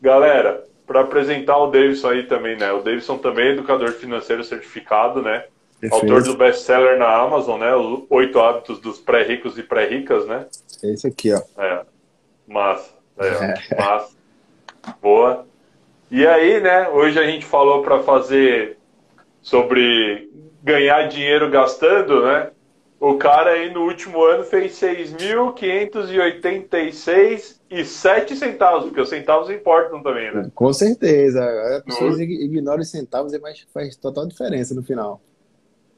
Galera, para apresentar o Davidson aí também, né? O Davidson também é educador financeiro certificado, né? Perfeito. Autor do best-seller na Amazon, né? Os oito hábitos dos pré-ricos e pré-ricas, né? Esse aqui, ó. É. Massa. É, é. Massa. Boa. E aí, né? Hoje a gente falou para fazer sobre ganhar dinheiro gastando, né? O cara aí no último ano fez 6.586 e 7 centavos, porque os centavos importam também, né? Com certeza. As pessoas no... ignoram os centavos, mas faz total diferença no final.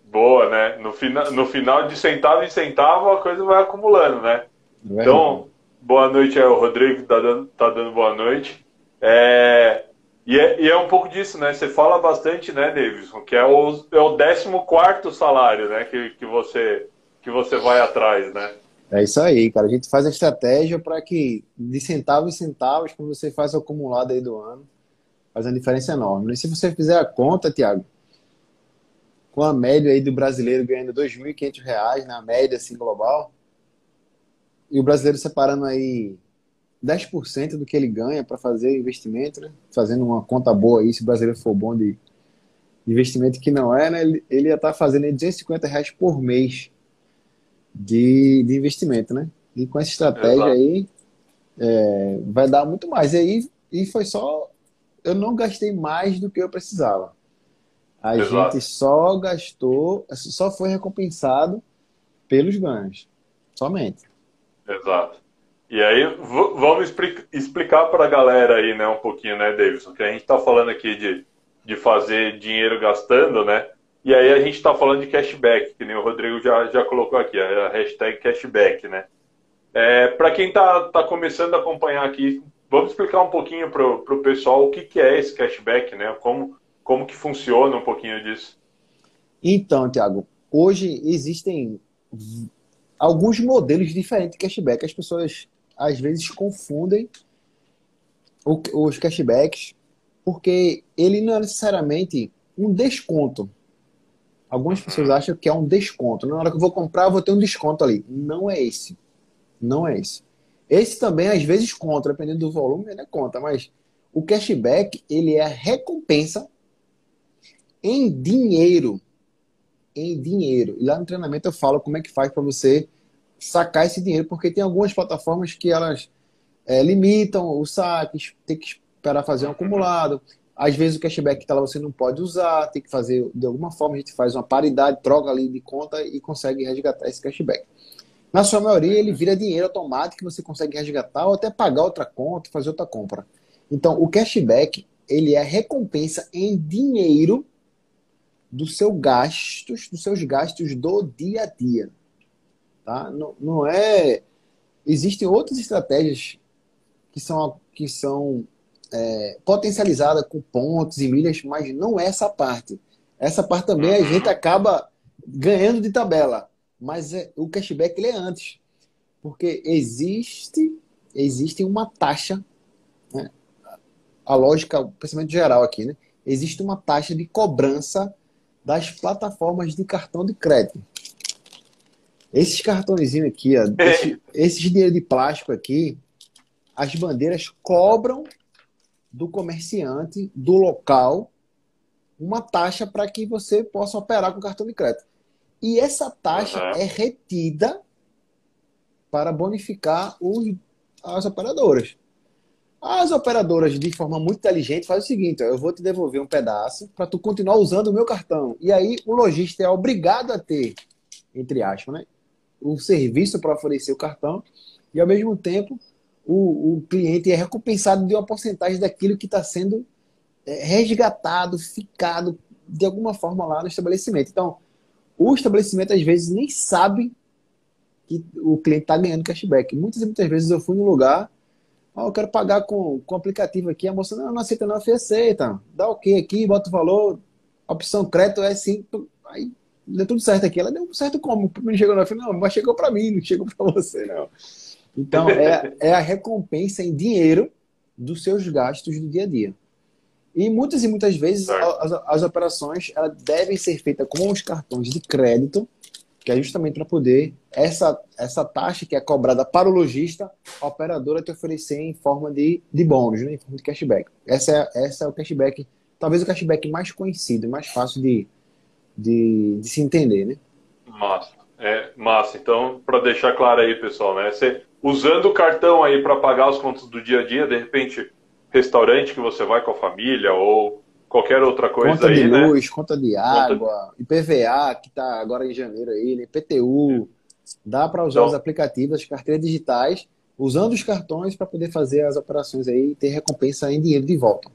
Boa, né? No, fina... no final de centavo em centavo a coisa vai acumulando, né? É então, boa noite aí, o Rodrigo tá dando, tá dando boa noite. É... E é, e é, um pouco disso, né? Você fala bastante, né, Davidson, que é o, é o 14 salário, né, que, que, você, que você vai atrás, né? É isso aí, cara. A gente faz a estratégia para que, de centavos em centavos, quando você faz o acumulado aí do ano, faz uma diferença enorme. E se você fizer a conta, Tiago, com a média aí do brasileiro ganhando R$ 2.500 na média assim global, e o brasileiro separando aí 10% do que ele ganha para fazer investimento, né? Fazendo uma conta boa aí, se o brasileiro for bom de investimento que não é, né? Ele, ele ia estar tá fazendo 250 reais por mês de, de investimento, né? E com essa estratégia Exato. aí, é, vai dar muito mais. E aí, e foi só. Eu não gastei mais do que eu precisava. A Exato. gente só gastou, só foi recompensado pelos ganhos. Somente. Exato. E aí, vamos explicar para a galera aí, né, um pouquinho, né, Davidson, que a gente está falando aqui de, de fazer dinheiro gastando, né? E aí a gente está falando de cashback, que nem o Rodrigo já, já colocou aqui, a hashtag cashback, né? É, para quem está tá começando a acompanhar aqui, vamos explicar um pouquinho para o pessoal o que, que é esse cashback, né? Como, como que funciona um pouquinho disso. Então, Tiago, hoje existem alguns modelos diferentes de cashback. As pessoas às vezes confundem os cashbacks, porque ele não é necessariamente um desconto. Algumas pessoas acham que é um desconto. Na hora que eu vou comprar, eu vou ter um desconto ali. Não é esse. Não é esse. Esse também, às vezes, conta, dependendo do volume, ele é conta. Mas o cashback, ele é a recompensa em dinheiro. Em dinheiro. E lá no treinamento eu falo como é que faz para você sacar esse dinheiro, porque tem algumas plataformas que elas é, limitam os saques, tem que esperar fazer um acumulado. Às vezes o cashback está lá você não pode usar, tem que fazer de alguma forma, a gente faz uma paridade, troca ali de conta e consegue resgatar esse cashback. Na sua maioria, ele vira dinheiro automático você consegue resgatar ou até pagar outra conta, fazer outra compra. Então, o cashback, ele é recompensa em dinheiro dos seus gastos, dos seus gastos do dia a dia. Tá? Não, não é. Existem outras estratégias que são, que são é, potencializadas com pontos e milhas, mas não é essa parte. Essa parte também a gente acaba ganhando de tabela, mas é, o cashback ele é antes, porque existe existe uma taxa, né? a lógica, o pensamento geral aqui, né? existe uma taxa de cobrança das plataformas de cartão de crédito. Esses cartõezinhos aqui, ó, é. esse, esses dinheiro de plástico aqui, as bandeiras cobram do comerciante, do local, uma taxa para que você possa operar com cartão de crédito. E essa taxa uhum. é retida para bonificar os, as operadoras. As operadoras, de forma muito inteligente, fazem o seguinte: ó, eu vou te devolver um pedaço para tu continuar usando o meu cartão. E aí o lojista é obrigado a ter, entre aspas, né, o serviço para oferecer o cartão e, ao mesmo tempo, o, o cliente é recompensado de uma porcentagem daquilo que está sendo é, resgatado, ficado de alguma forma lá no estabelecimento. Então, o estabelecimento às vezes nem sabe que o cliente está ganhando cashback. Muitas e muitas vezes eu fui num lugar, oh, eu quero pagar com, com o aplicativo aqui, a moça, não, não aceita não, aceita. Dá ok aqui, bota o valor, opção crédito é assim, aí deu tudo certo aqui. Ela deu certo como? Não chegou na final, mas chegou para mim, não chegou para você, não. Então, é, é a recompensa em dinheiro dos seus gastos do dia a dia. E muitas e muitas vezes as, as operações elas devem ser feitas com os cartões de crédito que é justamente para poder essa, essa taxa que é cobrada para o lojista, a operadora te oferecer em forma de, de bônus, né? em forma de cashback. Essa é, essa é o cashback, talvez o cashback mais conhecido, mais fácil de, de, de se entender, né? Massa. É, massa. Então, para deixar claro aí, pessoal, né? Você, usando o cartão aí para pagar as contas do dia a dia, de repente, restaurante que você vai com a família ou qualquer outra coisa conta aí, de né? luz, conta de água, IPVA, que está agora em janeiro aí, né? IPTU. Dá para usar Então- os aplicativos, as carteiras digitais, usando os cartões para poder fazer as operações aí e ter recompensa em dinheiro de volta.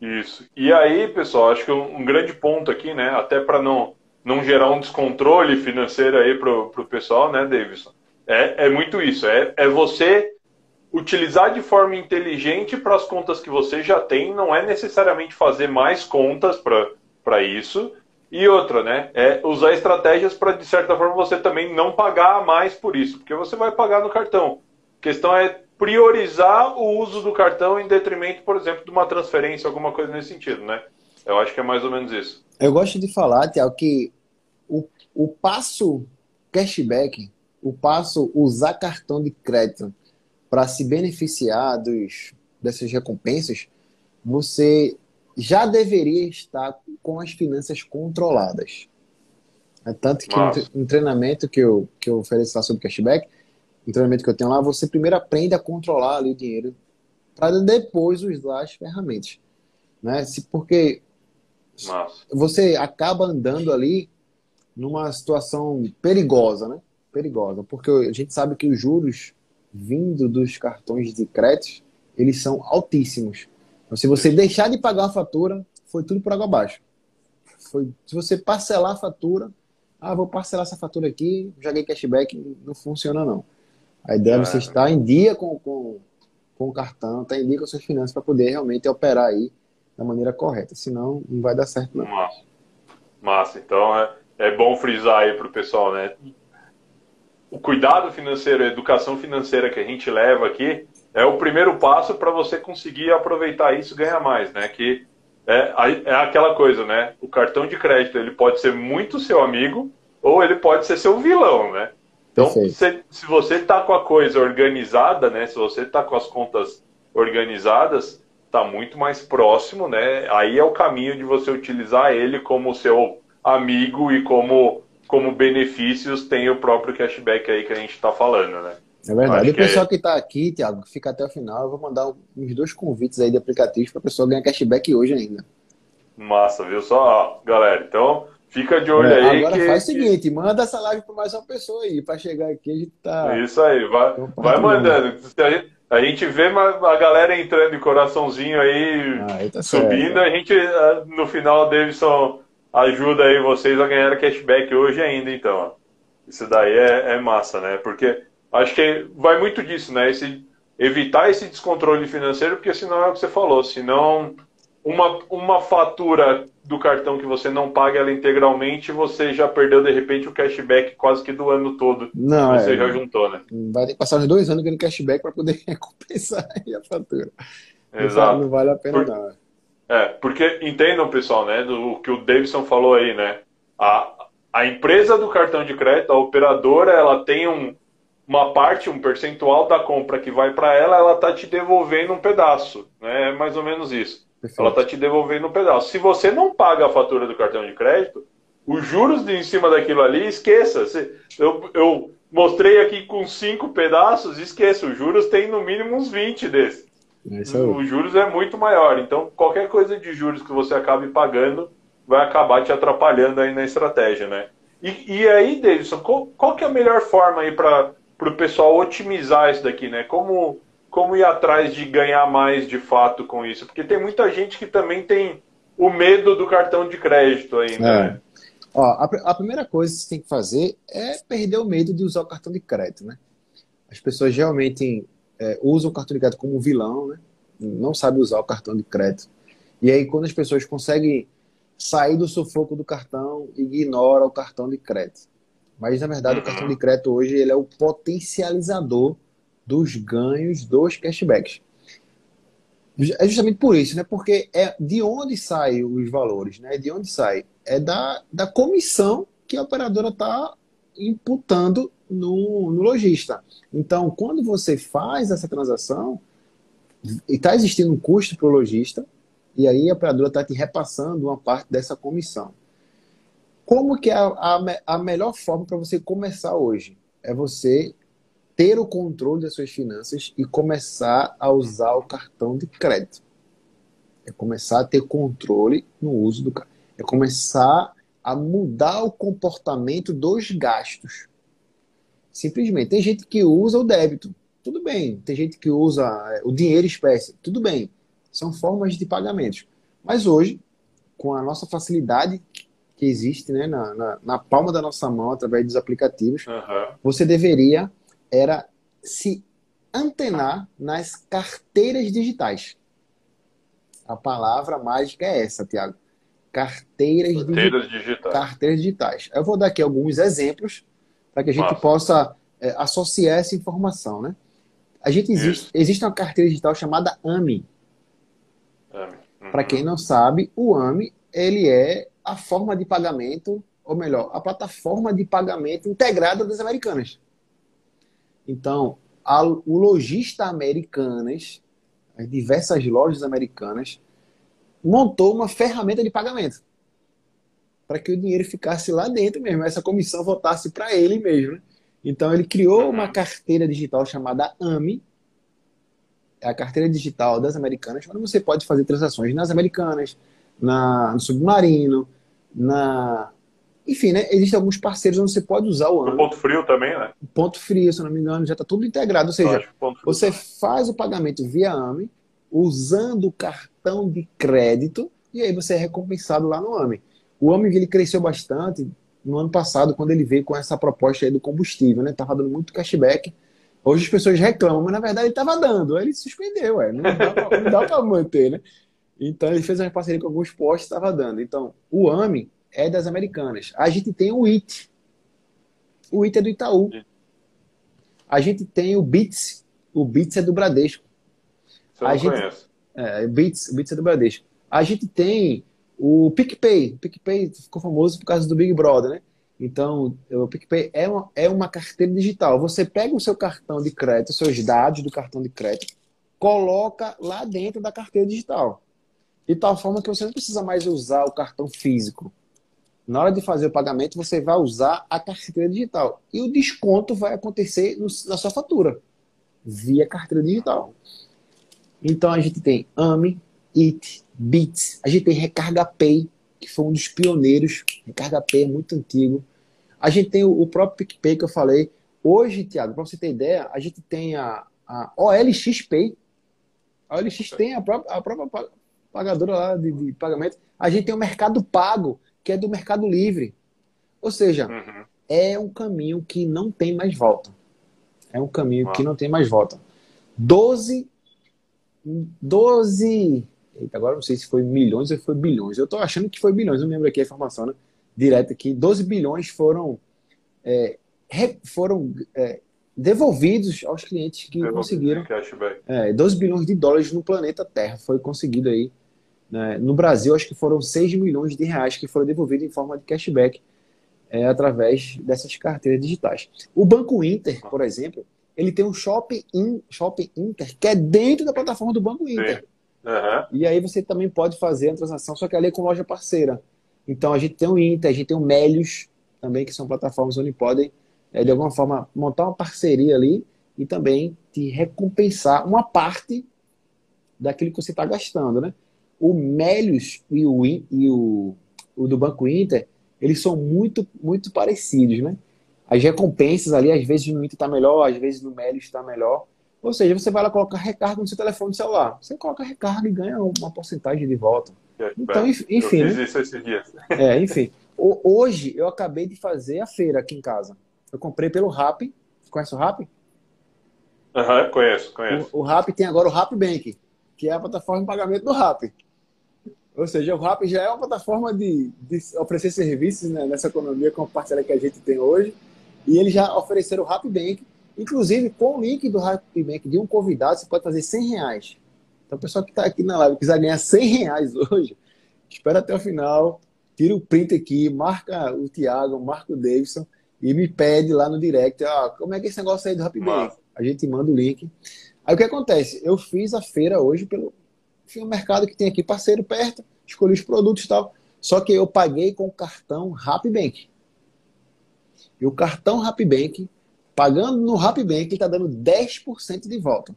Isso. E aí, pessoal, acho que um, grande ponto aqui, né? Até para não, não gerar um descontrole financeiro aí pro, pro pessoal, né, Davidson? É, é muito isso. É, é você utilizar de forma inteligente para as contas que você já tem, não é necessariamente fazer mais contas para isso. E outra, né? É usar estratégias para, de certa forma, você também não pagar mais por isso, porque você vai pagar no cartão. A questão é priorizar o uso do cartão em detrimento, por exemplo, de uma transferência, alguma coisa nesse sentido, né? Eu acho que é mais ou menos isso. Eu gosto de falar, Tiago, que o, o passo cashback, o passo usar cartão de crédito para se beneficiar dos, dessas recompensas, você já deveria estar com as finanças controladas. É tanto que no, no treinamento que eu, que eu ofereço lá sobre cashback, no treinamento que eu tenho lá, você primeiro aprende a controlar ali o dinheiro para depois usar as ferramentas. Né? Se, porque Massa. você acaba andando ali numa situação perigosa, né? Perigosa, porque a gente sabe que os juros vindo dos cartões de crédito, eles são altíssimos. Então, se você deixar de pagar a fatura, foi tudo por água abaixo. Foi, se você parcelar a fatura, ah, vou parcelar essa fatura aqui, joguei cashback, não funciona não. A ideia é você estar em dia com, com, com o cartão, estar em dia com as suas finanças para poder realmente operar aí da maneira correta. Senão, não vai dar certo não. Massa. Massa. Então é, é bom frisar aí pro pessoal, né? O cuidado financeiro, a educação financeira que a gente leva aqui é o primeiro passo para você conseguir aproveitar isso e ganhar mais, né? Que é, é aquela coisa, né? O cartão de crédito ele pode ser muito seu amigo ou ele pode ser seu vilão, né? Então, se, se você está com a coisa organizada, né? Se você está com as contas organizadas, está muito mais próximo, né? Aí é o caminho de você utilizar ele como seu amigo e como, como benefícios tem o próprio cashback aí que a gente está falando, né? É verdade. Acho E o que é- pessoal que está aqui, Thiago, que fica até o final, eu vou mandar uns dois convites aí de aplicativos para a pessoa ganhar cashback hoje ainda. Massa, viu só, galera? Então, fica de olho É, aí. agora que, faz o seguinte, manda essa live para mais uma pessoa aí, para chegar aqui a gente tá... Isso aí, vai, vai mandando. A gente, a gente vê a galera entrando em coraçãozinho aí, Ah, aí tá subindo, a gente, ah, no final, Davidson ajuda aí vocês a ganhar cashback hoje ainda, então. Isso daí é, é massa, né? Porque acho que vai muito disso, né? Esse, evitar esse descontrole financeiro, porque senão é o que você falou, senão uma, uma fatura do cartão que você não paga ela integralmente, você já perdeu de repente o cashback quase que do ano todo Não, você é, já juntou, né? vai ter que passar uns dois anos ganhando cashback para poder recompensar a fatura. Exato. Não vale a pena Por- não. É, porque entendam, pessoal, né, do que o Davidson falou aí, né? A, a empresa do cartão de crédito, a operadora, ela tem um, uma parte, um percentual da compra que vai para ela, ela tá te devolvendo um pedaço, né? É mais ou menos isso. Perfeito. Ela tá te devolvendo um pedaço. Se você não paga a fatura do cartão de crédito, os juros de, em cima daquilo ali, esqueça. Se- Eu, eu mostrei aqui com cinco pedaços, esqueça. Os juros tem no mínimo uns 20 desses. É. Os juros é muito maior. Então, qualquer coisa de juros que você acabe pagando vai acabar te atrapalhando aí na estratégia, né? E, e aí, Davidson, qual, qual que é a melhor forma aí para o pessoal otimizar isso daqui, né? Como, como ir atrás de ganhar mais de fato com isso? Porque tem muita gente que também tem o medo do cartão de crédito ainda, É. né? Ó, a, a primeira coisa que você tem que fazer é perder o medo de usar o cartão de crédito, né? As pessoas realmente é, usam o cartão de crédito como um vilão, né? Não sabem usar o cartão de crédito. E aí, quando as pessoas conseguem sair do sufoco do cartão, ignora o cartão de crédito. Mas, na verdade, Uhum. o cartão de crédito hoje ele é o potencializador dos ganhos dos cashbacks. É justamente por isso, né? Porque é de onde saem os valores, né? De onde sai? É da, da comissão que a operadora está imputando no, no lojista. Então, quando você faz essa transação, está existindo um custo para o lojista, e aí a operadora está te repassando uma parte dessa comissão. Como que é a, a, a melhor forma para você começar hoje? É você ter o controle das suas finanças e começar a usar o cartão de crédito. É começar a ter controle no uso do cartão. É começar a mudar o comportamento dos gastos. Simplesmente. Tem gente que usa o débito. Tudo bem. Tem gente que usa é, o dinheiro espécie. Tudo bem. São formas de pagamentos. Mas hoje, com a nossa facilidade que existe né, na, na, na palma da nossa mão, através dos aplicativos, uhum. você deveria era se antenar nas carteiras digitais. A palavra mágica é essa, Tiago. Carteiras, carteiras digi digitais. Carteiras digitais. Eu vou dar aqui alguns exemplos para que a gente Massa. possa é, associar essa informação, né? A gente existe, existe uma carteira digital chamada AMI. AMI. Uhum. Para quem não sabe, o AMI ele é a forma de pagamento, ou melhor, a plataforma de pagamento integrada das americanas. Então, a, o lojista americanas, as diversas lojas americanas, montou uma ferramenta de pagamento para que o dinheiro ficasse lá dentro mesmo, essa comissão voltasse para ele mesmo. Né? Então ele criou uma carteira digital chamada AMI, é a carteira digital das americanas, onde você pode fazer transações nas americanas, na, no submarino, na. Enfim, né? Existem alguns parceiros onde você pode usar o AMI. No ponto frio também, né? Ponto frio, se não me engano, já está tudo integrado. Ou seja, você faz o pagamento via AMI, usando o cartão de crédito, e aí você é recompensado lá no AMI. O AMI ele cresceu bastante no ano passado, quando ele veio com essa proposta aí do combustível, né? Tava dando muito cashback. Hoje as pessoas reclamam, mas na verdade ele estava dando. Aí ele suspendeu, ué. não dá para manter, né? Então ele fez uma parceria com alguns postos e estava dando. Então, o AMI é das americanas. A gente tem o IT. O IT é do Itaú. A gente tem o BITS. O BITS é do Bradesco. Você a gente, conhece. É, o BITS, o BITS é do Bradesco. A gente tem o PicPay. O PicPay ficou famoso por causa do Big Brother, né? Então, o PicPay é uma, é uma carteira digital. Você pega o seu cartão de crédito, seus dados do cartão de crédito, coloca lá dentro da carteira digital. De tal forma que você não precisa mais usar o cartão físico. Na hora de fazer o pagamento, você vai usar a carteira digital. E o desconto vai acontecer no, na sua fatura, via carteira digital. Então a gente tem AMI, IT, Bits, a gente tem Recarga Pay, que foi um dos pioneiros. Recarga Pay é muito antigo. A gente tem o, próprio PicPay que eu falei. Hoje, Tiago, para você ter ideia, a gente tem a, a OLX Pay. A OLX tem a própria, a própria pagadora lá de, de, pagamento. A gente tem o Mercado Pago, que é do Mercado Livre. Ou seja, uhum. é um caminho que não tem mais volta. É um caminho que não tem mais volta. 12 12. Agora não sei se foi milhões ou foi bilhões. Eu estou achando que foi bilhões, não lembro aqui a informação, né? Direta aqui. 12 bilhões foram, é, foram é, devolvidos aos clientes que conseguiram. É, 12 bilhões de dólares no planeta Terra foi conseguido aí. Né? No Brasil, acho que foram 6 milhões de reais que foram devolvidos em forma de cashback é, através dessas carteiras digitais. O Banco Inter, por exemplo, ele tem um shopping, in, shopping Inter, que é dentro da plataforma do Banco Inter. Uhum. E aí você também pode fazer a transação, só que ali é com loja parceira. Então a gente tem o Inter, a gente tem o Melios também, que são plataformas onde podem, é, de alguma forma, montar uma parceria ali e também te recompensar uma parte daquilo que você está gastando, né? O Melios e o, e o, o do Banco Inter, eles são muito, muito parecidos, né? as recompensas ali, às vezes no Inter está melhor, às vezes no Meli está melhor. Ou seja, você vai lá colocar recarga no seu telefone celular. Você coloca recarga e ganha uma porcentagem de volta. Então, enfim. Eu fiz né? isso esses dias. É, enfim. Hoje eu acabei de fazer a feira aqui em casa. Eu comprei pelo Rap. Conhece o Rap? Aham, uhum, conheço, conheço. O, o Rap tem agora o Rap Bank, que é a plataforma de pagamento do Rap. Ou seja, o Rap já é uma plataforma de, de oferecer serviços né, nessa economia com a parcela que a gente tem hoje. E eles já ofereceram o Rapbank, inclusive com o link do Rapbank de um convidado, você pode fazer 100 reais. Então, o pessoal que está aqui na live quiser ganhar 100 reais hoje, espera até o final, tira o print aqui, marca o Thiago, marca o Davidson e me pede lá no direct, ah, como é que é esse negócio aí do Rapbank? A gente manda o link. Aí o que acontece? Eu fiz a feira hoje pelo enfim, um mercado que tem aqui parceiro perto, escolhi os produtos e tal. Só que eu paguei com o cartão Rapbank. E o cartão Rapbank, pagando no Rapbank, está dando 10% de volta.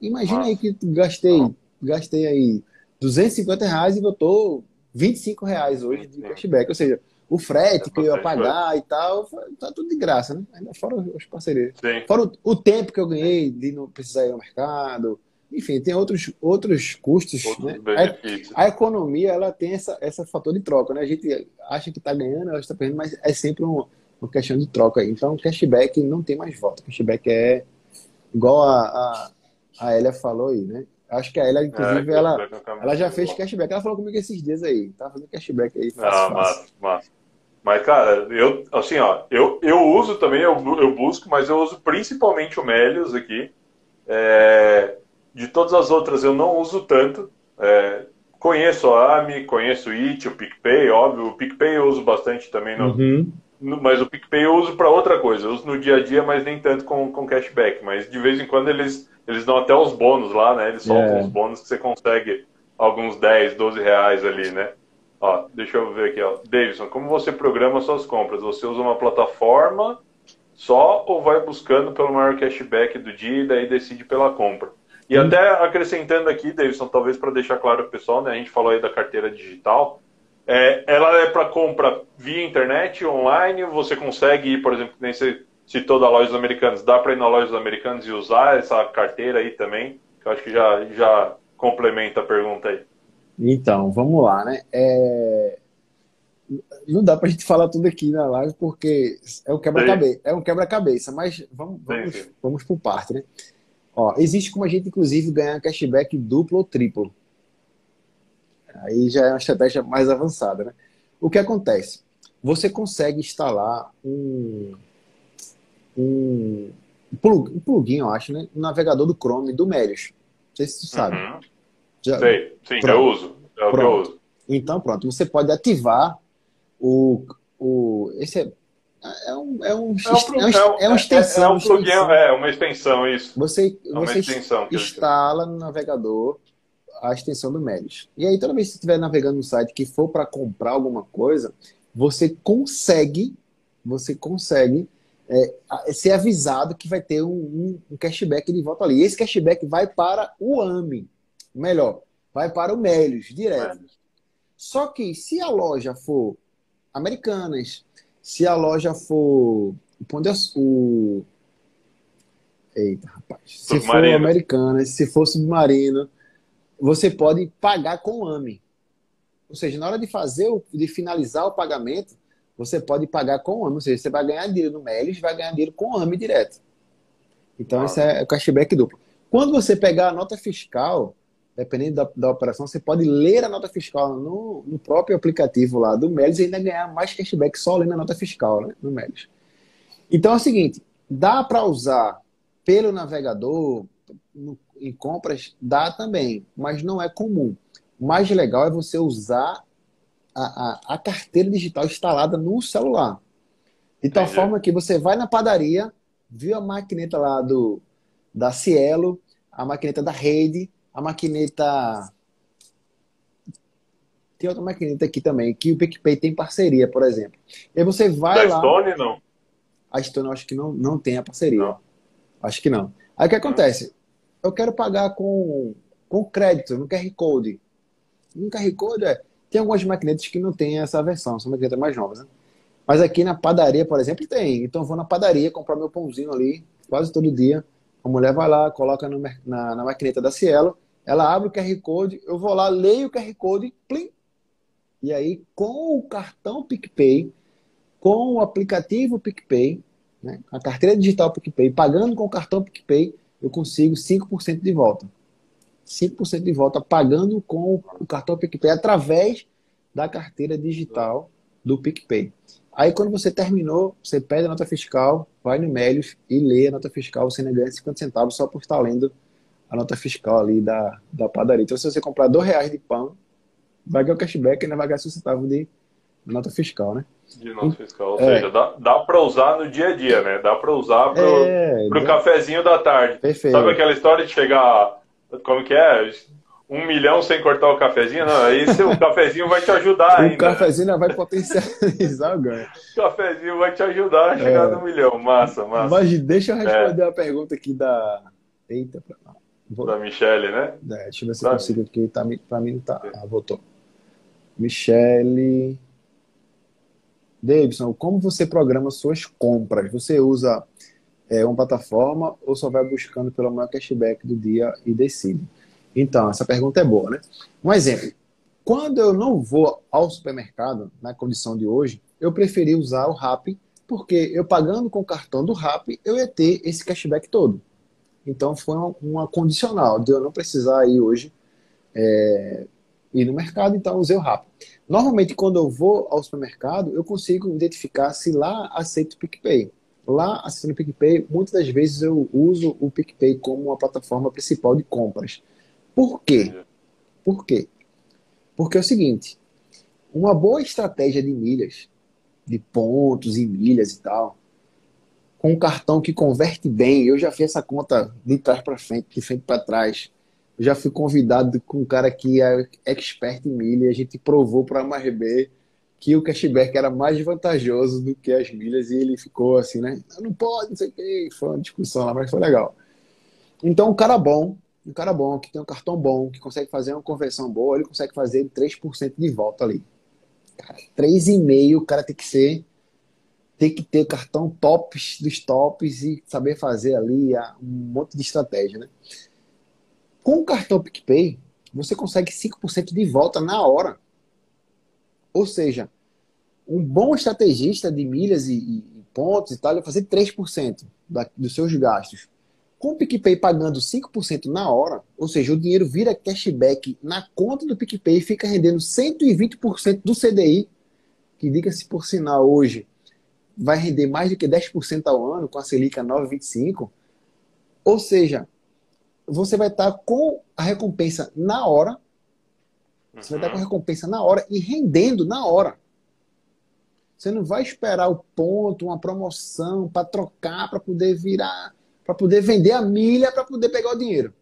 Imagina Nossa. aí que gastei, gastei aí 250 reais e botou 25 reais hoje de cashback. Ou seja, o frete é que eu ia pagar e tal, tá tudo de graça, né? Ainda fora os parceiros. Fora o, o, tempo que eu ganhei de não precisar ir ao mercado. Enfim, tem outros, outros custos. Outros né? A, a, economia ela tem essa, essa fator de troca, né? A gente acha que está ganhando, ela está perdendo, mas é sempre um, uma questão de troca. Então, cashback não tem mais volta. Cashback é igual a, a, a Elia falou aí, né? Acho que a Elia, inclusive, é, ela, ela já fez cashback. Ela falou comigo esses dias aí. Tava fazendo cashback aí. Fácil, ah, massa, massa. Mas, cara, eu, assim, ó, eu, eu uso também, eu, eu busco, mas eu uso principalmente o Melios aqui. É, de todas as outras eu não uso tanto. É, conheço a AMI, conheço o IT, o PicPay, óbvio. O PicPay eu uso bastante também, no, uhum. Mas o PicPay eu uso para outra coisa. Eu uso no dia a dia, mas nem tanto com, com cashback. Mas de vez em quando eles, eles dão até os bônus lá, né? Eles soltam yeah. É. os bônus que você consegue alguns 10, 12 reais ali, né? Ó, deixa eu ver aqui, ó. Davidson, como você programa suas compras? Você usa uma plataforma só ou vai buscando pelo maior cashback do dia e daí decide pela compra? E hum. até acrescentando aqui, Davidson, talvez para deixar claro para o pessoal, né, a gente falou aí da carteira digital, é, ela é para compra via internet, online, você consegue ir, por exemplo, nem você citou da Lojas Americanas, dá para ir na Lojas Americanas e usar essa carteira aí também, que eu acho que já, já complementa a pergunta aí. Então, vamos lá, né? É... Não dá para a gente falar tudo aqui na live porque é um quebra-cabeça, é um quebra-cabeça, mas vamos, vamos, sim, sim. vamos por parte, né? Ó, existe como a gente, inclusive, ganhar cashback duplo ou triplo. Aí já é uma estratégia mais avançada, né? O que acontece? Você consegue instalar um, um, plug, um plugin, eu acho, né? Um navegador do Chrome do Melios. Não sei se você sabe. Uhum. Já, Sei, sim, pronto. eu uso. É o que eu uso. Então, pronto. Você pode ativar o... o esse é, é um, é um, é, um, é, é uma extensão. É, um plugin, é uma extensão, isso. Você, é você extensão instala no navegador a extensão do Melis. E aí, toda vez que você estiver navegando no site que for para comprar alguma coisa, você consegue, você consegue é, ser avisado que vai ter um, um, um, cashback de volta ali. E esse cashback vai para o AMI. Melhor, vai para o Melios, direto. Só que se a loja for Americanas, se a loja for o Eita, rapaz. Se for americana, se for submarino, você pode pagar com AMI. Ou seja, na hora de fazer, o, de finalizar o pagamento, você pode pagar com AMI. Ou seja, você vai ganhar dinheiro no Melis, vai ganhar dinheiro com AMI direto. Então, esse é o cashback duplo. Quando você pegar a nota fiscal, dependendo da, da operação, você pode ler a nota fiscal no, no próprio aplicativo lá do Melis e ainda ganhar mais cashback só lendo a nota fiscal né, no Melis. Então é o seguinte, dá para usar pelo navegador, no, em compras, dá também, mas não é comum. O mais legal é você usar a, a, a carteira digital instalada no celular. De tal Entendi. forma que você vai na padaria, viu a maquineta lá do, da Cielo, a maquineta da Rede, a maquineta. Tem outra maquineta aqui também, que o PicPay tem parceria, por exemplo. E aí você vai da lá. Stone, não? A Stone eu acho que não, não tem a parceria. Não. Acho que não. Aí o que acontece? Eu quero pagar com, com crédito, no QR Code. No QR Code é. Tem algumas maquinetas que não tem essa versão, são maquinetas mais novas, né? Mas aqui na padaria, por exemplo, tem. Então eu vou na padaria comprar meu pãozinho ali, quase todo dia. A mulher vai lá, coloca no, na, na maquineta da Cielo, ela abre o QR Code, eu vou lá, leio o QR Code, plim. E aí, com o cartão PicPay, com o aplicativo PicPay, né, a carteira digital PicPay, pagando com o cartão PicPay, eu consigo 5% de volta. 5% de volta pagando com o cartão PicPay através da carteira digital do PicPay. Aí quando você terminou, você pede a nota fiscal, vai no Melios e lê a nota fiscal, você ainda ganha 50 centavos só por estar lendo a nota fiscal ali da, da padaria. Então se você comprar dois reais de pão, vai ganhar o cashback e ainda vai ganhar 50 centavos de, nota fiscal, né? De nota fiscal. Ou é. seja, dá, dá para usar no dia a dia, né? Dá para usar pro, é, pro cafezinho da tarde. Perfeito. Sabe aquela história de chegar. Como que é? Um milhão sem cortar o cafezinho? Não, aí o cafezinho vai te ajudar o ainda. O cafezinho vai potencializar o ganho. O cafezinho vai te ajudar a chegar é. no milhão. Massa, massa. Mas deixa eu responder é. a pergunta aqui da. Eita, Vou... Da Michelle, né? É, deixa eu ver se eu consigo, porque tá, pra mim não tá. Ah, voltou. Michelle. Davidson, como você programa suas compras? Você usa é, uma plataforma ou só vai buscando pelo maior cashback do dia e decide? Então, essa pergunta é boa, né? Um exemplo. Quando eu não vou ao supermercado, na condição de hoje, eu preferi usar o RAP, porque eu pagando com o cartão do RAP, eu ia ter esse cashback todo. Então, foi uma, condicional de eu não precisar ir hoje é, ir no mercado, então usei o RAP. Normalmente, quando eu vou ao supermercado, eu consigo identificar se lá aceito o PicPay. Lá, aceitando o PicPay, muitas das vezes eu uso o PicPay como uma plataforma principal de compras. Por quê? Por quê? Porque é o seguinte, uma boa estratégia de milhas, de pontos e milhas e tal, com um cartão que converte bem, eu já fiz essa conta de trás para frente, de frente para trás, já fui convidado com um cara que é expert em milha e a gente provou para a MRB que o cashback era mais vantajoso do que as milhas e ele ficou assim, né? Não pode, não sei o que. Foi uma discussão lá, mas foi legal. Então, um cara bom, um cara bom, que tem um cartão bom, que consegue fazer uma conversão boa, ele consegue fazer 3% de volta ali. Cara, 3,5% o cara tem que ser tem que ter cartão tops dos tops e saber fazer ali um monte de estratégia, né? Com o cartão PicPay, você consegue 5% de volta na hora. Ou seja, um bom estrategista de milhas e, e pontos e tal, vai fazer 3% da, dos seus gastos. Com o PicPay pagando 5% na hora, ou seja, o dinheiro vira cashback na conta do PicPay e fica rendendo 120% do CDI, que diga-se por sinal hoje, vai render mais do que 10% ao ano com a Selic a 9,25%. Ou seja, você vai estar com a recompensa na hora. Você vai estar com a uhum. recompensa na hora e rendendo na hora. Você não vai esperar o ponto, uma promoção para trocar, para poder virar, para poder vender a milha, para poder pegar o dinheiro.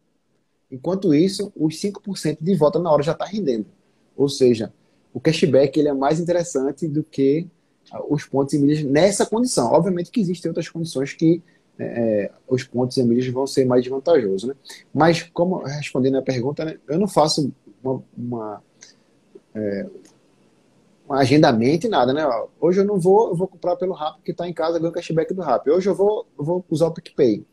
Enquanto isso, os 5% de volta na hora já está rendendo. Ou seja, o cashback ele é mais interessante do que os pontos e milhas nessa condição. Obviamente que existem outras condições que é, é, os pontos e milhas vão ser mais vantajosos. Né? Mas, como respondendo a pergunta, né, eu não faço uma, uma, é, um agendamento e nada. Né? Hoje eu não vou, eu vou comprar pelo RAP, porque está em casa, ganho cashback do RAP. Hoje eu vou, eu vou usar o PicPay.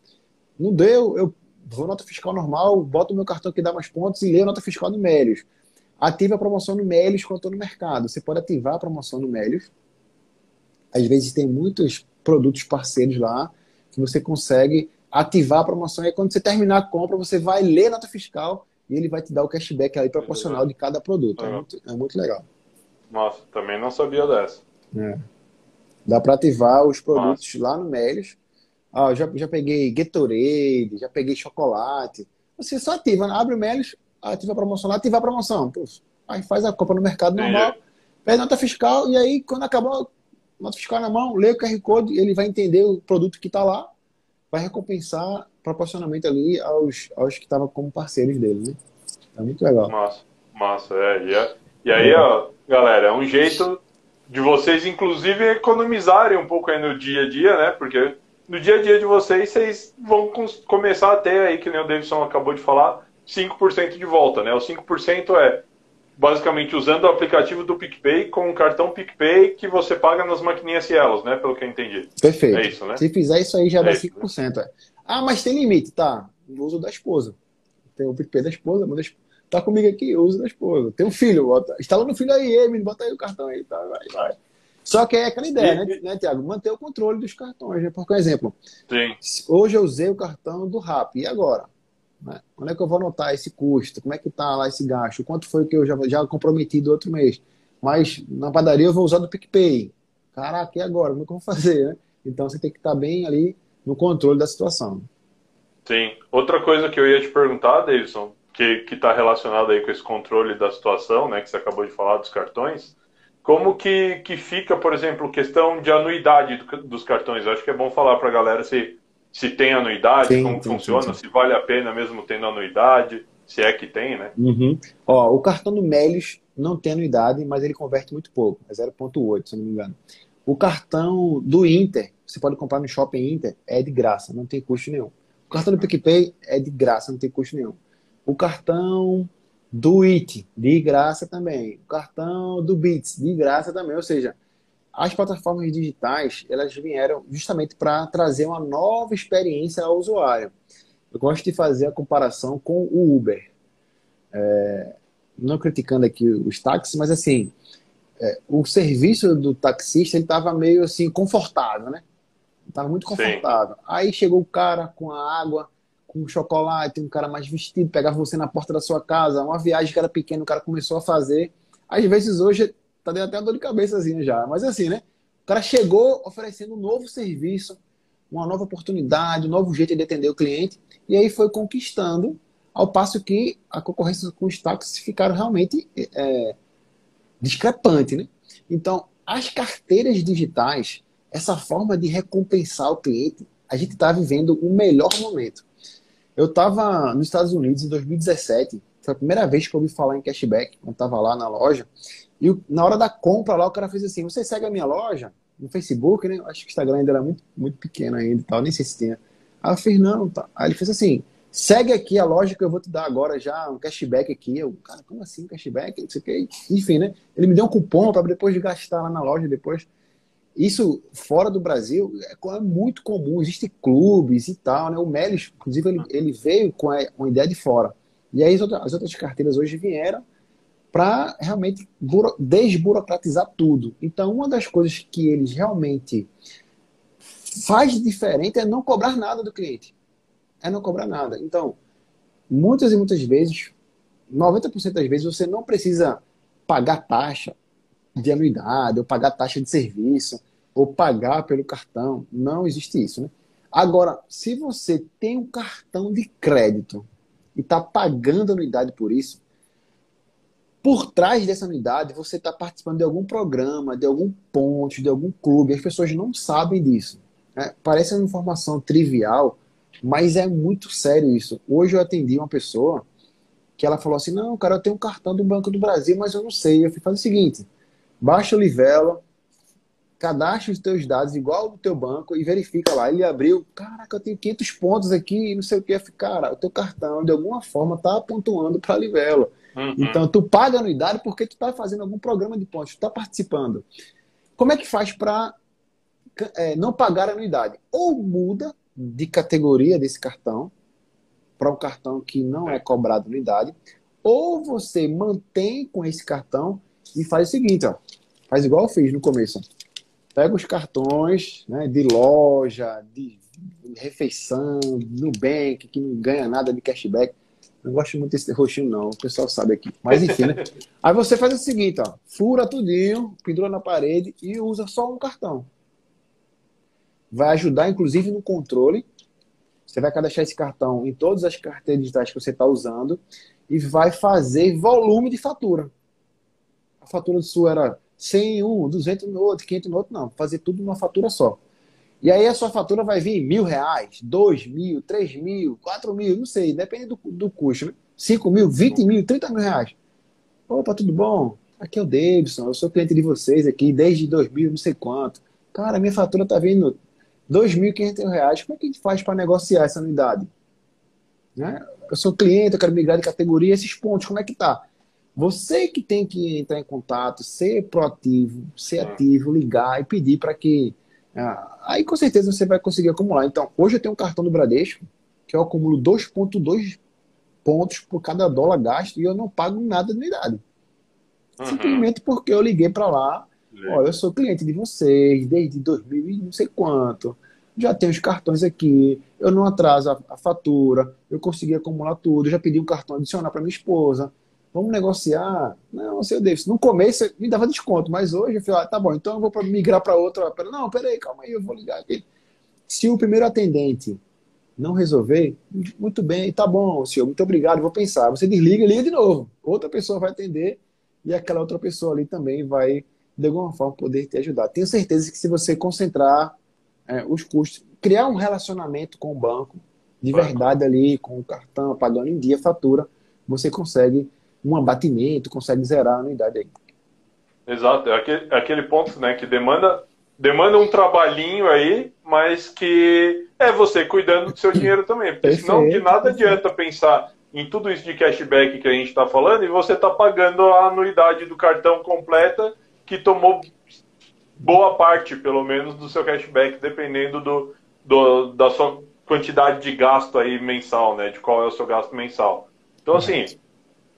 Não deu, eu vou nota fiscal normal, boto o meu cartão que dá mais pontos e leio a nota fiscal no Melios. Ative a promoção no Melios quando estou no mercado. Você pode ativar a promoção no Melios. Às vezes tem muitos produtos parceiros lá que você consegue ativar a promoção. E aí, quando você terminar a compra, você vai ler a nota fiscal e ele vai te dar o cashback aí proporcional de cada produto. É, muito, é muito legal. Nossa, também não sabia dessa. É. Dá para ativar os produtos Nossa. lá no Melios. Ah, já, já peguei Gatorade, já peguei chocolate. Você só ativa, abre o Melios, ativa a promoção lá, ativa a promoção. Puf, aí faz a compra no mercado normal, pede nota fiscal e aí quando acabou nota fiscal na mão, lê o QR Code, ele vai entender o produto que está lá, vai recompensar proporcionalmente ali aos, aos que estavam como parceiros dele, né? É muito legal. Massa, massa, é. E, é, e aí, ó, galera, é um jeito de vocês, inclusive, economizarem um pouco aí no dia a dia, né? Porque no dia a dia de vocês, vocês vão começar a ter aí, que nem o Davidson acabou de falar, 5% de volta, né? O 5% é basicamente usando o aplicativo do PicPay com o cartão PicPay que você paga nas maquininhas Cielos, né? Pelo que eu entendi. Perfeito. É isso, né? Se fizer isso aí já é dá isso, 5%. Né? Ah, mas tem limite, tá? Eu uso da esposa. Tem o PicPay da esposa, manda tá comigo aqui, eu uso da esposa. Tem um filho, bota, instala no filho aí, Emily, bota aí o cartão aí, tá, vai, vai. Só que é aquela ideia, e, né, né, Tiago? Manter o controle dos cartões, né? Por exemplo, Sim. hoje eu usei o cartão do RAP, e agora? Né? É que eu vou anotar esse custo? Como é que está lá esse gasto? Quanto foi que eu já, já comprometi do outro mês? Mas na padaria eu vou usar do PicPay. Caraca, e agora? Como é que eu vou fazer? Né? Então você tem que estar tá bem ali no controle da situação. Sim. Outra coisa que eu ia te perguntar, Davidson, que está relacionado aí com esse controle da situação, né, que você acabou de falar dos cartões, como que, que fica, por exemplo, questão de anuidade dos cartões? Eu acho que é bom falar para a galera se, se tem anuidade, sim, como sim, funciona, sim, se vale a pena mesmo tendo anuidade, se é que tem, né? Uhum. Ó, o cartão do Melios não tem anuidade, mas ele converte muito pouco, é 0,8, se não me engano. O cartão do Inter, você pode comprar no Shopping Inter, é de graça, não tem custo nenhum. O cartão do PicPay é de graça, não tem custo nenhum. O cartão do IT, de graça também. O cartão do Bits, de graça também. Ou seja, as plataformas digitais, elas vieram justamente para trazer uma nova experiência ao usuário. Eu gosto de fazer a comparação com o Uber. É, não criticando aqui os táxis, mas assim, é, o serviço do taxista estava meio assim confortável, né? Estava muito confortável. Sim. Aí chegou o cara com a água, com chocolate, um cara mais vestido, pegava você na porta da sua casa, uma viagem que era pequena, o cara começou a fazer. Às vezes hoje tá dando até uma dor de cabeçazinha já, mas assim, né? O cara chegou oferecendo um novo serviço, uma nova oportunidade, um novo jeito de atender o cliente, e aí foi conquistando, ao passo que a concorrência com os táxis ficaram realmente é, discrepante, né? Então, as carteiras digitais, essa forma de recompensar o cliente, a gente está vivendo o melhor momento. Eu estava nos Estados Unidos em 2017, foi a primeira vez que eu ouvi falar em cashback, eu estava lá na loja, e na hora da compra lá o cara fez assim, você segue a minha loja? No Facebook, né? Acho que o Instagram ainda era muito, muito pequeno ainda e tal, nem sei se tinha. Aí eu fiz, não, tá. Aí ele fez assim, segue aqui a loja que eu vou te dar agora já, um cashback aqui. Eu, cara, como assim cashback? Não sei o que. Enfim, né? Ele me deu um cupom para depois de gastar lá na loja depois. Isso fora do Brasil é, é muito comum, existem clubes e tal, né? O Melis, inclusive, ele, ele veio com a, uma ideia de fora. E aí as outras, as outras carteiras hoje vieram para realmente desburocratizar tudo. Então, uma das coisas que eles realmente faz diferente é não cobrar nada do cliente. É não cobrar nada. Então, muitas e muitas vezes, 90% das vezes, você não precisa pagar taxa de anuidade, ou pagar taxa de serviço, ou pagar pelo cartão. Não existe isso, né? Agora, se você tem um cartão de crédito e está pagando anuidade por isso, por trás dessa anuidade você está participando de algum programa, de algum ponto, de algum clube. As pessoas não sabem disso. Né? Parece uma informação trivial, mas é muito sério isso. Hoje eu atendi uma pessoa que ela falou assim: Não, cara, eu tenho um cartão do Banco do Brasil, mas eu não sei. Eu fazer o seguinte: baixa o Livelo, cadastra os teus dados igual do teu banco e verifica lá. Ele abriu, caraca, eu tenho 500 pontos aqui não sei o que. Eu falei, cara, o teu cartão de alguma forma tá pontuando para Livelo. Uhum. Então tu paga anuidade porque tu tá fazendo algum programa de pontos, tu tá participando. Como é que faz para é, não pagar anuidade? Ou muda de categoria desse cartão para um cartão que não é cobrado anuidade, ou você mantém com esse cartão e faz o seguinte, ó, faz igual eu fiz no começo. Pega os cartões né, de loja, de refeição, Nubank, que não ganha nada de cashback. Não gosto muito desse roxinho, não. O pessoal sabe aqui. Mas enfim, né? Aí você faz o seguinte, ó. Fura tudinho, pendura na parede e usa só um cartão. Vai ajudar, inclusive, no controle. Você vai cadastrar esse cartão em todas as carteiras digitais que você está usando e vai fazer volume de fatura a fatura Sul era 100 em um, 200 no outro, 500 no outro, não. Fazer tudo numa fatura só. E aí a sua fatura vai vir mil reais, dois mil, três mil, quatro mil, não sei, depende do, do custo? Cinco mil, vinte mil, trinta mil reais. Opa, tudo bom? Aqui é o Davidson, eu sou cliente de vocês aqui desde 2000, não sei quanto. Cara, minha fatura tá vindo dois mil quinhentos reais. Como é que a gente faz para negociar essa unidade? Né? Eu sou cliente, eu quero migrar de categoria, esses pontos, como é que tá? Você que tem que entrar em contato, ser proativo, ser ativo, ligar e pedir para que. Ah, aí com certeza você vai conseguir acumular. Então, hoje eu tenho um cartão do Bradesco que eu acumulo 2,2 pontos por cada dólar gasto e eu não pago nada de unidade. Uhum. Simplesmente porque eu liguei para lá. Olha, eu sou cliente de vocês desde 2000 e não sei quanto. Já tenho os cartões aqui, eu não atraso a, a fatura, eu consegui acumular tudo, já pedi um cartão adicional para minha esposa vamos negociar. Não, seu Davis, no começo me dava desconto, mas hoje eu falei, ah, tá bom, então eu vou migrar para outra. Não, peraí, calma aí, eu vou ligar aqui. Se o primeiro atendente não resolver, muito bem, tá bom, senhor, muito obrigado, vou pensar. Você desliga e liga de novo. Outra pessoa vai atender e aquela outra pessoa ali também vai de alguma forma poder te ajudar. Tenho certeza que se você concentrar é, os custos, criar um relacionamento com o banco, de verdade ali, com o cartão, pagando em dia, fatura, você consegue um abatimento, consegue zerar a anuidade aí. Exato, é aquele, é aquele ponto né, que demanda, demanda um trabalhinho aí, mas que é você cuidando do seu dinheiro também. Porque perfeito, senão de nada perfeito. adianta pensar em tudo isso de cashback que a gente está falando e você está pagando a anuidade do cartão completa que tomou boa parte, pelo menos, do seu cashback, dependendo do, do, da sua quantidade de gasto aí mensal, né? De qual é o seu gasto mensal. Então, assim,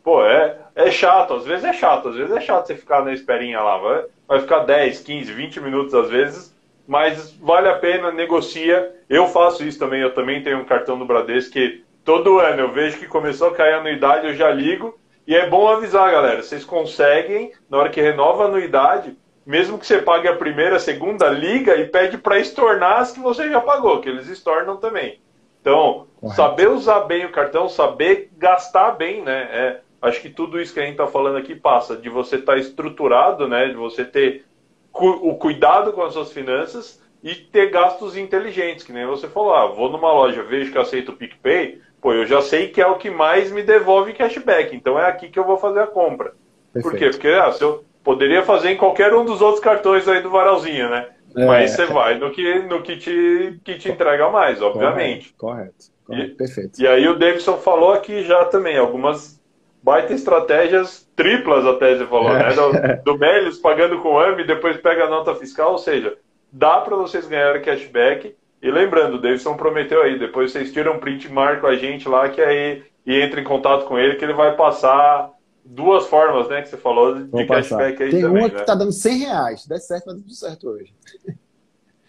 pô, é, é chato, às vezes é chato, às vezes é chato você ficar na esperinha lá, vai, vai ficar 10, 15, 20 minutos às vezes, mas vale a pena, negocia. Eu faço isso também, eu também tenho um cartão do Bradesco que todo ano eu vejo que começou a cair a anuidade, eu já ligo. E é bom avisar, galera, vocês conseguem, na hora que renova a anuidade, mesmo que você pague a primeira, a segunda, liga e pede para estornar as que você já pagou, que eles estornam também. Então, Correto. saber usar bem o cartão, saber gastar bem, né? É, acho que tudo isso que a gente está falando aqui passa de você estar tá estruturado, né? De você ter cu o cuidado com as suas finanças e ter gastos inteligentes, que nem você falou, ah, vou numa loja, vejo que aceita o PicPay, pô, eu já sei que é o que mais me devolve cashback, então é aqui que eu vou fazer a compra. Perfeito. Por quê? Porque ah, se eu poderia fazer em qualquer um dos outros cartões aí do varalzinho, né? É. Mas você vai no que, no que, te, que te entrega mais, obviamente. Correto, correto. correto. E, Perfeito. E aí o Davidson falou aqui já também, algumas baita estratégias triplas até, você falou, né? Do, do Melis pagando com AMI, depois pega a nota fiscal, ou seja, dá para vocês ganharem cashback. E lembrando, o Davidson prometeu aí, depois vocês tiram um print marco a gente lá, que aí e entra em contato com ele, que ele vai passar duas formas, né, que você falou de Vou cashback passar. aí Tem também, uma que né? tá dando 100 reais, der certo, vai dar tudo certo hoje.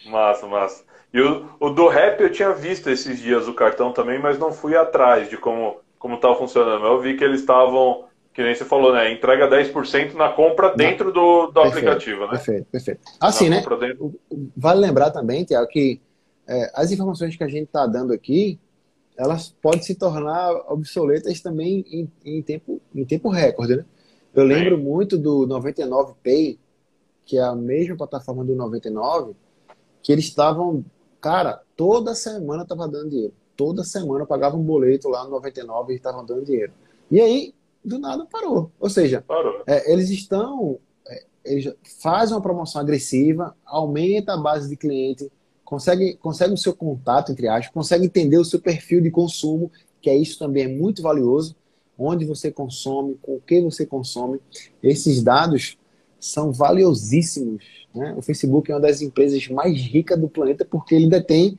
Massa, massa. E o, o, do rap eu tinha visto esses dias o cartão também, mas não fui atrás de como como estava funcionando. Eu vi que eles estavam, que nem você falou, né? Entrega 10% na compra dentro do, do perfeito, aplicativo, né? Perfeito, perfeito. Assim, né? Dentro... Vale lembrar também, Tiago, que é, as informações que a gente está dando aqui, elas podem se tornar obsoletas também em, em tempo, em tempo recorde, né? Eu lembro Sim. muito do 99 Pay, que é a mesma plataforma do 99, que eles estavam, cara, toda semana estava dando dinheiro toda semana eu pagava um boleto lá no 99 e estavam dando dinheiro. E aí, do nada, parou. Ou seja, parou. É, eles estão. É, eles fazem uma promoção agressiva, aumenta a base de cliente, consegue, consegue o seu contato, entre aspas, consegue entender o seu perfil de consumo, que é isso também é muito valioso. Onde você consome, com o que você consome. Esses dados são valiosíssimos. Né? O Facebook é uma das empresas mais ricas do planeta porque ele detém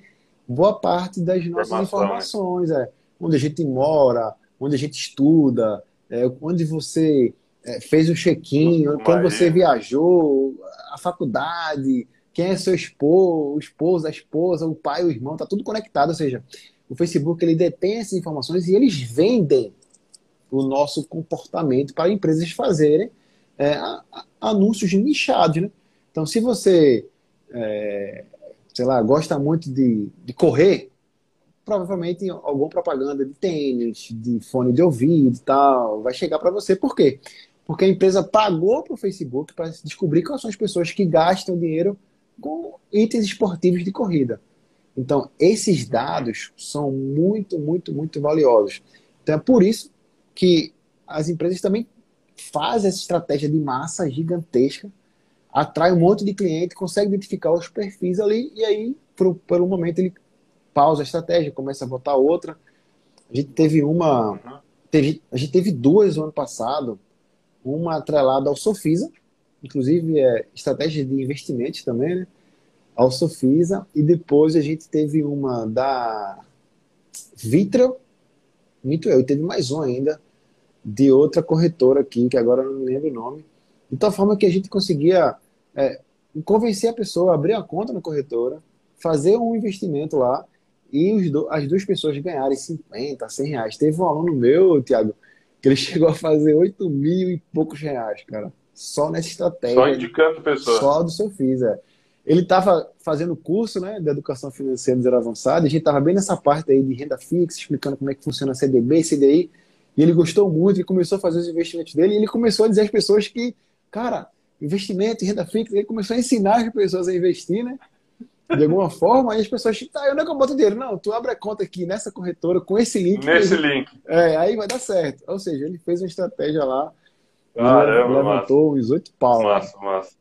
boa parte das nossas informações, é. onde a gente mora, onde a gente estuda, é, onde você é, fez o check-in, quando você viajou, a faculdade, quem é seu esposo, o esposo, a esposa, o pai, o irmão, tá tudo conectado, ou seja, o Facebook ele detém essas informações e eles vendem o nosso comportamento para empresas fazerem é, anúncios nichados, né? Então, se você é, sei lá, gosta muito de, de correr, provavelmente alguma propaganda de tênis, de fone de ouvido e tal, vai chegar para você. Por quê? Porque a empresa pagou para o Facebook para descobrir quais são as pessoas que gastam dinheiro com itens esportivos de corrida. Então, esses dados são muito, muito, muito valiosos. Então, é por isso que as empresas também fazem essa estratégia de massa gigantesca atrai um monte de cliente, consegue identificar os perfis ali e aí, por, por um momento, ele pausa a estratégia, começa a botar outra. A gente teve uma. Teve, a gente teve duas no ano passado, uma atrelada ao Sofisa, inclusive é estratégia de investimentos também, né? Ao Sofisa, e depois a gente teve uma da Vitro, muito eu, teve mais uma ainda, de outra corretora aqui, que agora eu não me lembro o nome, de tal forma que a gente conseguia é, convencer a pessoa a abrir a conta na corretora, fazer um investimento lá e do, as duas pessoas ganharem 50, 100 reais. Teve um aluno meu, Tiago, que ele chegou a fazer 8 mil e poucos reais, cara. Só nessa estratégia. Só indicando pessoas. Só do seu FIS, é. Ele estava fazendo curso né, de educação financeira zero avançada, a gente estava bem nessa parte aí de renda fixa, explicando como é que funciona CDB, CDI, e ele gostou muito e começou a fazer os investimentos dele, e ele começou a dizer às pessoas que Cara, investimento em renda fixa, ele começou a ensinar as pessoas a investir, né? De alguma forma, aí as pessoas, tá, eu não é que eu boto dinheiro. Não, tu abre a conta aqui nessa corretora com esse link. Nesse link. É, aí vai dar certo. Ou seja, ele fez uma estratégia lá. Caramba, levantou massa. uns oito pau. Massa, massa.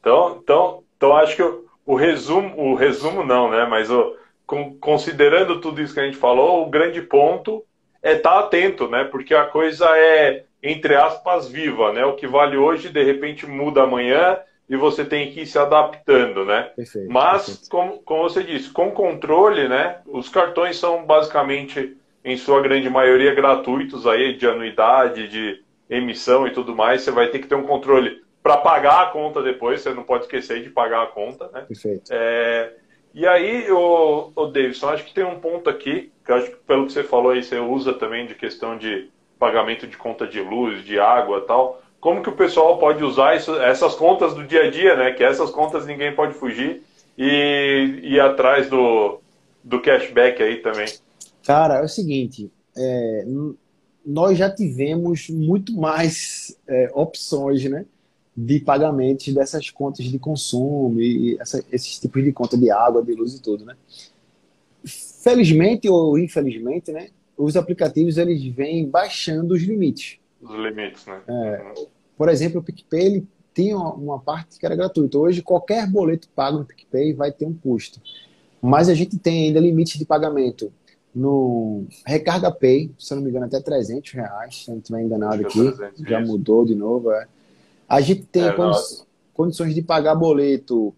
Então, então, então acho que o, o resumo, o resumo não, né? Mas o, com, considerando tudo isso que a gente falou, o grande ponto é estar tá atento, né? Porque a coisa é, entre aspas, viva, né? O que vale hoje, de repente, muda amanhã e você tem que ir se adaptando, né? Perfeito, Mas, perfeito. Como, como você disse, com controle, né? Os cartões são basicamente, em sua grande maioria, gratuitos aí de anuidade, de emissão e tudo mais. Você vai ter que ter um controle para pagar a conta depois. Você não pode esquecer de pagar a conta, né? Perfeito. É, e aí, o, o Davidson, acho que tem um ponto aqui que eu acho que pelo que você falou aí, você usa também de questão de pagamento de conta de luz, de água, tal como que o pessoal pode usar isso, essas contas do dia a dia, né? Que essas contas ninguém pode fugir e ir atrás do, do cashback aí também. Cara, é o seguinte, é, nós já tivemos muito mais é, opções, né? De pagamentos dessas contas de consumo e essa, esses tipos de conta de água, de luz e tudo, né? Felizmente ou infelizmente, né? Os aplicativos eles vêm baixando os limites. Os limites, né? É, por exemplo, o PicPay ele tinha uma parte que era gratuita. Hoje, qualquer boleto pago no PicPay vai ter um custo. Mas a gente tem ainda limite de pagamento no Recarga Pay, se eu não me engano, até 300 reais, se eu não estiver enganado aqui. 300, já isso. mudou de novo. É. A gente tem é, condições de pagar boleto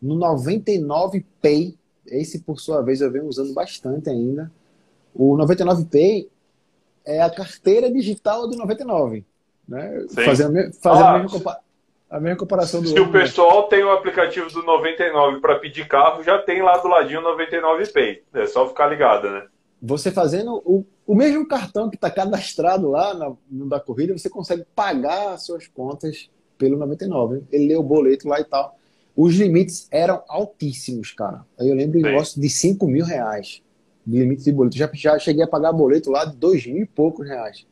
no 99 Pay. Esse, por sua vez, eu venho usando bastante ainda. O 99 Pay é a carteira digital do 99. Né? Fazendo, fazendo ah, a, mesma a, mesma comparação do Se o pessoal tem o aplicativo do 99 para pedir carro, já tem lá do ladinho o 99 Pay. É só ficar ligado, né? Você fazendo o, o mesmo cartão que está cadastrado lá na, no da corrida, você consegue pagar as suas contas pelo 99. Ele lê o boleto lá e tal. Os limites eram altíssimos, cara. Aí eu lembro de negócio de 5 mil reais de limite de boleto. Já, já cheguei a pagar boleto lá de 2 mil e poucos reais.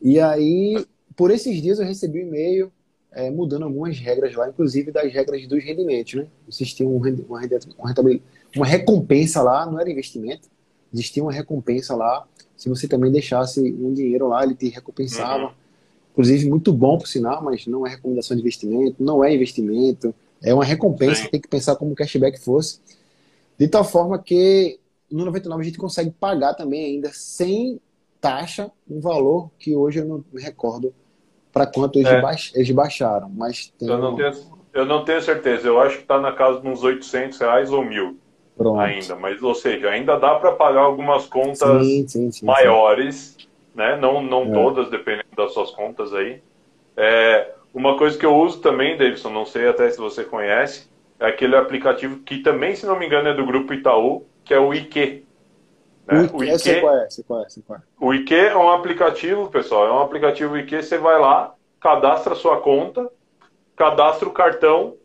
E aí por esses dias eu recebi um e-mail é, mudando algumas regras lá, inclusive das regras dos rendimentos, né? Existia um, uma, uma, recompensa lá, não era investimento, existia uma recompensa lá. Se você também deixasse um dinheiro lá, ele te recompensava. Uhum. Inclusive, muito bom por sinal, mas não é recomendação de investimento, não é investimento, é uma recompensa, Sim. tem que pensar como cashback fosse. De tal forma que no 99 a gente consegue pagar também ainda sem taxa um valor que hoje eu não me recordo para quanto eles, é. baix, eles baixaram. Mas eu, não tenho, eu não tenho certeza. Eu acho que está na casa de uns 800 reais ou mil Pronto. ainda. Mas, ou seja, ainda dá para pagar algumas contas sim, sim, sim, maiores, né? Não, não é. todas, dependendo das suas contas aí. É, uma coisa que eu uso também, Davidson, não sei até se você conhece, é aquele aplicativo que também, se não me engano, é do grupo Itaú, que é o IQ. Né? O IQ, sei qual é, é, é. O IQ é um aplicativo, pessoal, é um aplicativo IQ, você vai lá, cadastra a sua conta, cadastra o cartão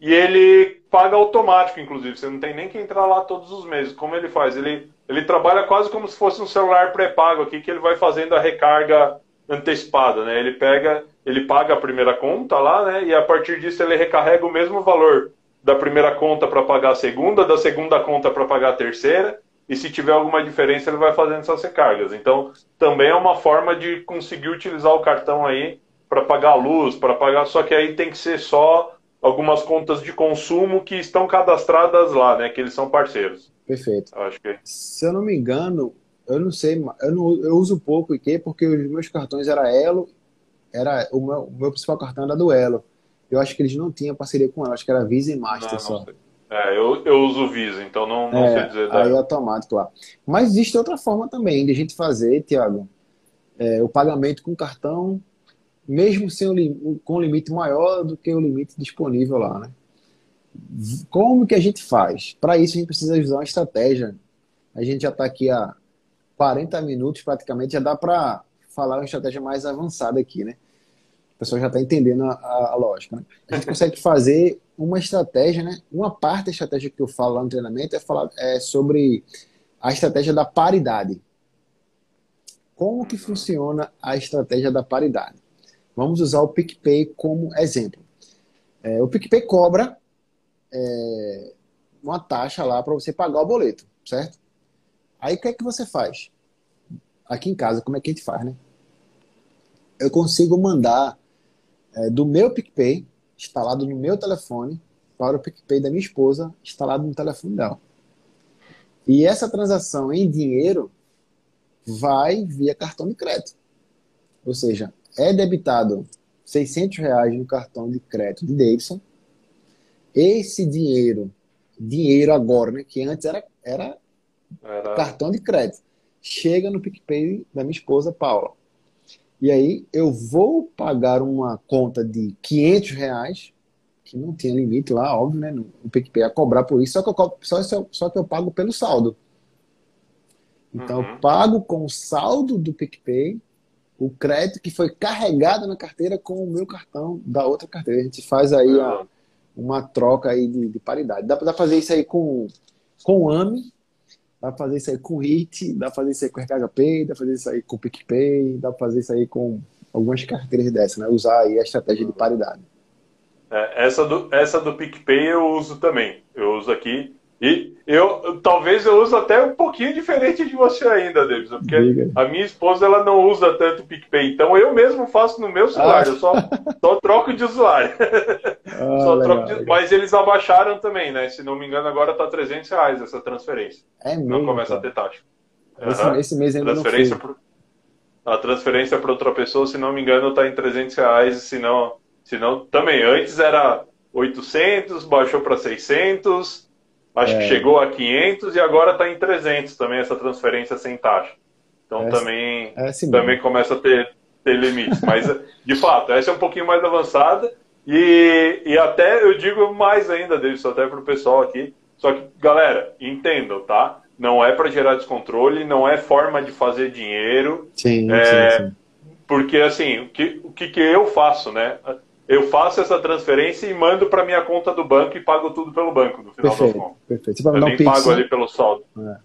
e ele paga automático, inclusive. Você não tem nem que entrar lá todos os meses. Como ele faz? Ele, ele trabalha quase como se fosse um celular pré-pago aqui, que ele vai fazendo a recarga antecipada, né? Ele pega, ele paga a primeira conta lá, né? E a partir disso ele recarrega o mesmo valor da primeira conta para pagar a segunda, da segunda conta para pagar a terceira e se tiver alguma diferença ele vai fazendo essas recargas. Então, também é uma forma de conseguir utilizar o cartão aí para pagar a luz, para pagar, só que aí tem que ser só algumas contas de consumo que estão cadastradas lá, né, que eles são parceiros. Perfeito. Acho que Se eu não me engano, eu não sei, eu, não, eu uso pouco o IQ porque os meus cartões era Elo, era o meu, o meu principal cartão era do Elo. Eu acho que eles não tinham parceria com ela, acho que era Visa e Master não, só. Sei. É, eu, eu uso Visa, então não, não é, sei dizer. Aí é automático lá. Mas existe outra forma também de a gente fazer, Tiago, é, o pagamento com cartão, mesmo sem o, com um limite maior do que o limite disponível lá, né? Como que a gente faz? Para isso a gente precisa usar uma estratégia. A gente já está aqui há 40 minutos praticamente, já dá para falar uma estratégia mais avançada aqui, né? O pessoal já está entendendo a, a, lógica, né? A gente consegue fazer uma estratégia, né? Uma parte da estratégia que eu falo lá no treinamento é falar é sobre a estratégia da paridade. Como que funciona a estratégia da paridade? Vamos usar o PicPay como exemplo. é, o PicPay cobra é, uma taxa lá para você pagar o boleto, certo? Aí o que é que você faz? Aqui em casa, como é que a gente faz, né? Eu consigo mandar é, do meu PicPay, instalado no meu telefone, para o PicPay da minha esposa, instalado no telefone dela. E essa transação em dinheiro vai via cartão de crédito. Ou seja, é debitado 600 reais no cartão de crédito de Davidson. Esse dinheiro, dinheiro agora, né, que antes era, era, era, cartão de crédito, chega no PicPay da minha esposa Paula. E aí eu vou pagar uma conta de 500 reais, que não tinha limite lá, óbvio, né? O PicPay a cobrar por isso, só que eu, só, só que eu pago pelo saldo. Então uhum. eu pago com o saldo do PicPay o crédito que foi carregado na carteira com o meu cartão da outra carteira. A gente faz aí a, uma troca aí de, de paridade. Dá para fazer isso aí com, com o AMI, Dá pra fazer isso aí com HIT, dá pra fazer isso aí com RKHP, dá pra fazer isso aí com PicPay, dá pra fazer isso aí com algumas carteiras dessas, né? Usar aí a estratégia de paridade. É, essa, do, essa do PicPay eu uso também. Eu uso aqui e eu talvez eu use até um pouquinho diferente de você ainda, Davis, porque Diga. a minha esposa ela não usa tanto o PicPay, então eu mesmo faço no meu celular, ah. eu só, só troco de usuário. Ah, só legal, troco de... Mas eles abaixaram também, né? Se não me engano, agora tá 300 reais essa transferência. É mesmo, Não começa cara. a ter taxa. Esse, uhum. esse mês ainda transferência não pro... A transferência para outra pessoa, se não me engano, tá em 300 reais, se não, se não também. Antes era 800, baixou para 600 Acho é. que chegou a 500 e agora está em 300 também essa transferência sem taxa. Então é, também, é assim também começa a ter, ter limites. Mas, de fato, essa é um pouquinho mais avançada. E, e até eu digo mais ainda, Davidson, até para o pessoal aqui. Só que, galera, entendam, tá? Não é para gerar descontrole, não é forma de fazer dinheiro. Sim, é, sim, sim. Porque, assim, o que, o que, que eu faço, né? Eu faço essa transferência e mando para minha conta do banco e pago tudo pelo banco no final perfeito, das contas. Perfeito. Você eu nem Pix, pago né? ali pelo saldo. É.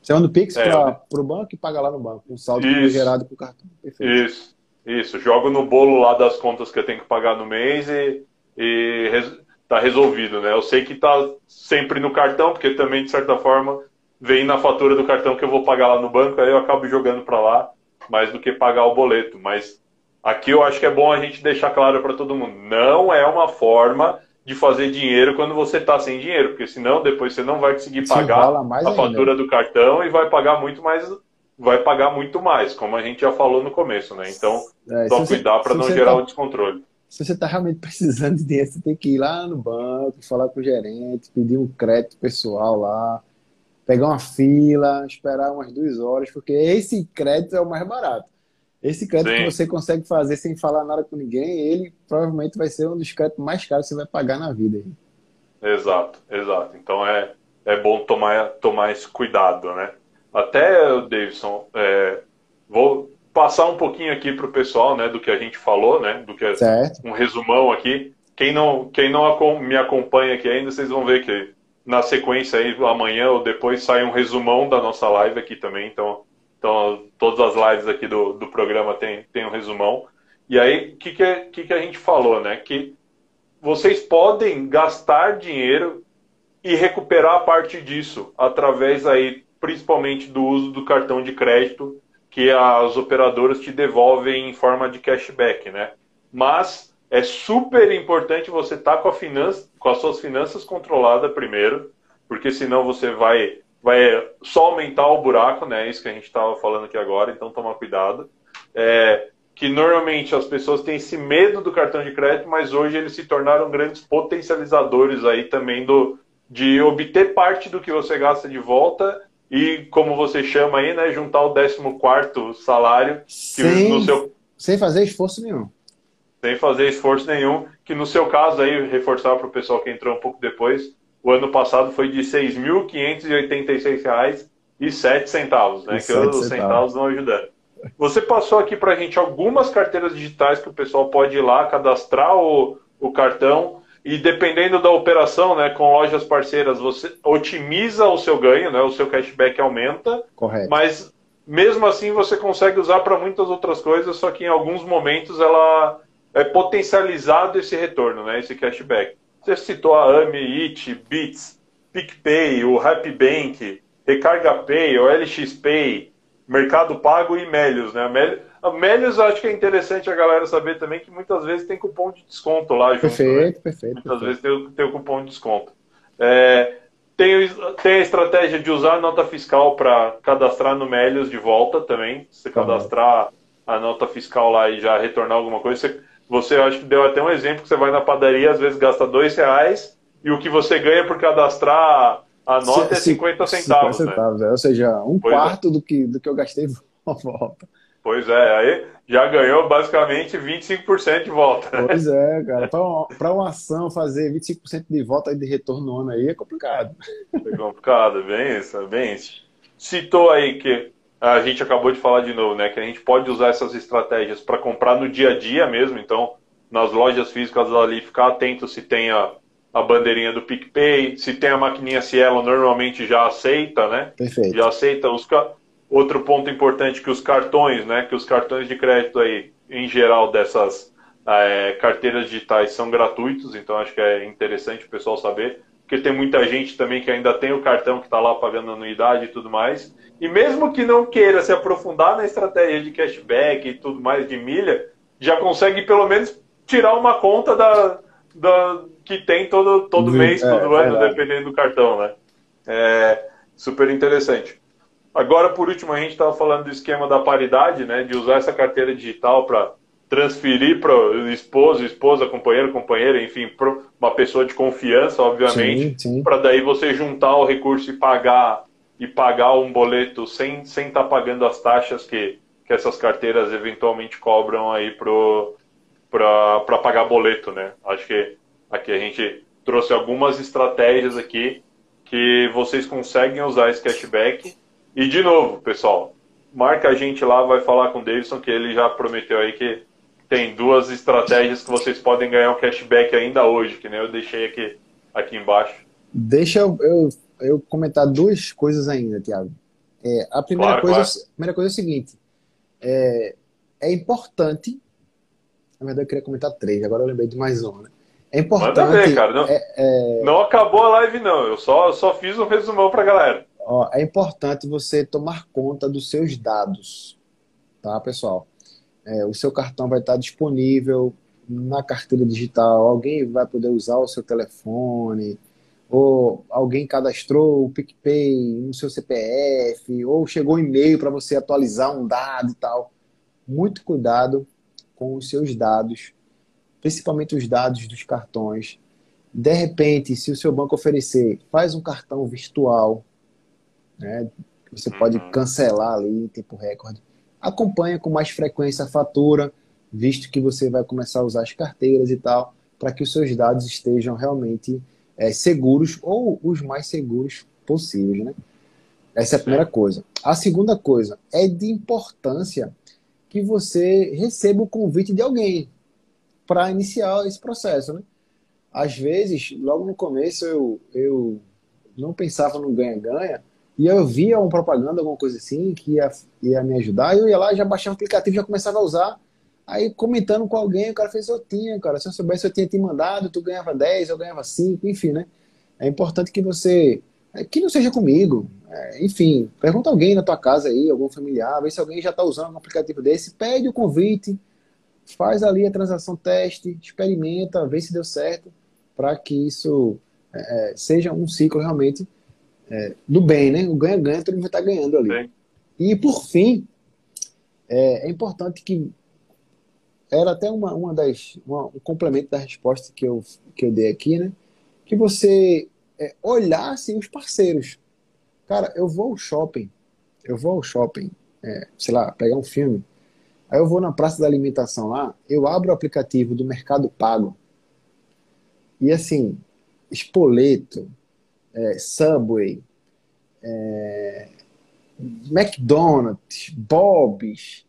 Você manda o Pix é, para o banco e paga lá no banco, um saldo isso, gerado com o cartão. Perfeito. Isso, isso. Jogo no bolo lá das contas que eu tenho que pagar no mês e, e res, tá resolvido, né? Eu sei que tá sempre no cartão, porque também, de certa forma, vem na fatura do cartão que eu vou pagar lá no banco, aí eu acabo jogando para lá mais do que pagar o boleto. Mas Aqui eu acho que é bom a gente deixar claro para todo mundo: não é uma forma de fazer dinheiro quando você está sem dinheiro, porque senão depois você não vai conseguir pagar a fatura ainda. do cartão e vai pagar muito mais, vai pagar muito mais, como a gente já falou no começo, né? Então, é, só cuidar para não gerar tá, o descontrole. Se você está realmente precisando de dinheiro, você tem que ir lá no banco, falar com o gerente, pedir um crédito pessoal lá, pegar uma fila, esperar umas duas horas, porque esse crédito é o mais barato. Esse crédito Sim. que você consegue fazer sem falar nada com ninguém, ele provavelmente vai ser um dos créditos mais caros que você vai pagar na vida. Exato, exato. Então é, é bom tomar, tomar esse cuidado, né? Até, Davidson, é, vou passar um pouquinho aqui para o pessoal, né, do que a gente falou, né, do que é certo. um resumão aqui. Quem não, quem não me acompanha aqui ainda, vocês vão ver que na sequência aí, amanhã ou depois, sai um resumão da nossa live aqui também. Então, então, todas as lives aqui do, do programa tem, tem um resumão. E aí, o que, que, que, que a gente falou, né? Que vocês podem gastar dinheiro e recuperar parte disso através aí, principalmente do uso do cartão de crédito que as operadoras te devolvem em forma de cashback, né? Mas é super importante você estar tá com, a com as suas finanças controladas primeiro, porque senão você vai vai só aumentar o buraco, né? Isso que a gente estava falando aqui agora, então toma cuidado. É, que normalmente as pessoas têm esse medo do cartão de crédito, mas hoje eles se tornaram grandes potencializadores aí também do, de obter parte do que você gasta de volta e, como você chama aí, né, juntar o 14 salário sem, no seu... sem fazer esforço nenhum. Sem fazer esforço nenhum, que no seu caso aí, reforçar para o pessoal que entrou um pouco depois, o ano passado foi de R$ 6.586,07, né? que os centavos vão ajudando. Você passou aqui para a gente algumas carteiras digitais que o pessoal pode ir lá cadastrar o, o cartão e dependendo da operação, né, com lojas parceiras, você otimiza o seu ganho, né, o seu cashback aumenta. Correto. Mas mesmo assim você consegue usar para muitas outras coisas, só que em alguns momentos ela é potencializado esse retorno, né? Esse cashback. Você citou a AMI, IT, Bits, PicPay, o Happy Bank, Recarga Pay, o LX Pay, Mercado Pago e Melios, né? A Melios acho que é interessante a galera saber também que muitas vezes tem cupom de desconto lá junto. Perfeito, né? perfeito. Muitas perfeito. vezes tem, tem o cupom de desconto. É, tem, tem a estratégia de usar a nota fiscal para cadastrar no Melios de volta também. Se cadastrar a nota fiscal lá e já retornar alguma coisa, você você acho que deu até um exemplo que você vai na padaria, às vezes gasta dois reais e o que você ganha por cadastrar a nota C é 50 centavos. 50 centavos né? é, ou seja, um pois quarto é. do, que, do que eu gastei volta. Pois é, aí já ganhou basicamente 25% de volta. Pois é, cara. Para uma, uma, ação fazer 25% de volta de retorno no ano aí é complicado. É complicado, bem isso, bem isso. Citou aí que a gente acabou de falar de novo, né? Que a gente pode usar essas estratégias para comprar no dia a dia mesmo. Então, nas lojas físicas ali, ficar atento se tem a, a bandeirinha do PicPay, se tem a maquininha Cielo, normalmente já aceita, né? Perfeito. Já aceita os outro ponto importante que os cartões, né? Que os cartões de crédito aí, em geral dessas é, carteiras digitais são gratuitos. Então, acho que é interessante o pessoal saber porque tem muita gente também que ainda tem o cartão que está lá pagando anuidade e tudo mais. E mesmo que não queira se aprofundar na estratégia de cashback e tudo mais de milha, já consegue pelo menos tirar uma conta da, da que tem todo, todo mês, é, todo ano, verdade. dependendo do cartão, né? É super interessante. Agora, por último, a gente estava falando do esquema da paridade, né? De usar essa carteira digital para transferir para o esposo, esposa, companheiro, companheira, enfim, para uma pessoa de confiança, obviamente, para daí você juntar o recurso e pagar e pagar um boleto sem sem estar tá pagando as taxas que, que essas carteiras eventualmente cobram aí para pagar boleto, né? Acho que aqui a gente trouxe algumas estratégias aqui que vocês conseguem usar esse cashback. E de novo, pessoal, marca a gente lá, vai falar com o Davidson que ele já prometeu aí que tem duas estratégias que vocês podem ganhar um cashback ainda hoje, que nem eu deixei aqui, aqui embaixo. Deixa eu, eu, eu comentar duas coisas ainda, Tiago. É, a primeira, claro, coisa, claro. primeira coisa é o seguinte: é, é importante. Na verdade, eu queria comentar três, agora eu lembrei de mais uma. Né? É importante. Manda ver, cara. Não, é, é, não acabou a live, não. Eu só, só fiz um resumão para galera. Ó, é importante você tomar conta dos seus dados, tá, pessoal? É, o seu cartão vai estar disponível na carteira digital, alguém vai poder usar o seu telefone, ou alguém cadastrou o PicPay no seu CPF, ou chegou um e-mail para você atualizar um dado e tal. Muito cuidado com os seus dados, principalmente os dados dos cartões. De repente, se o seu banco oferecer, faz um cartão virtual, né? Você pode uhum. cancelar ali em tempo recorde acompanha com mais frequência a fatura, visto que você vai começar a usar as carteiras e tal, para que os seus dados estejam realmente é, seguros ou os mais seguros possíveis, né? Essa é a primeira coisa. A segunda coisa é de importância que você receba o convite de alguém para iniciar esse processo, né? Às vezes, logo no começo, eu, eu não pensava no ganha-ganha, e eu via uma propaganda, alguma coisa assim, que ia, ia me ajudar, eu ia lá, já baixava o aplicativo, já começava a usar. Aí comentando com alguém, o cara fez, eu tinha, cara, se eu soubesse, eu tinha te mandado, tu ganhava 10, eu ganhava 5, enfim, né? É importante que você, é, que não seja comigo, é, enfim, pergunta alguém na tua casa aí, algum familiar, vê se alguém já está usando um aplicativo desse, pede o convite, faz ali a transação teste, experimenta, vê se deu certo, para que isso é, é, seja um ciclo realmente é, do bem, né? O ganha-ganha, todo mundo vai estar ganhando ali. Bem. E, por fim, é, é, importante que. Era até uma, uma das. Uma, um complemento da resposta que eu, que eu dei aqui, né? Que você é, olhasse os parceiros. Cara, eu vou ao shopping. Eu vou ao shopping, é, sei lá, pegar um filme. Aí eu vou na praça da alimentação lá, eu abro o aplicativo do Mercado Pago. E assim, espoleto, é, Subway, é, McDonald's, Bob's,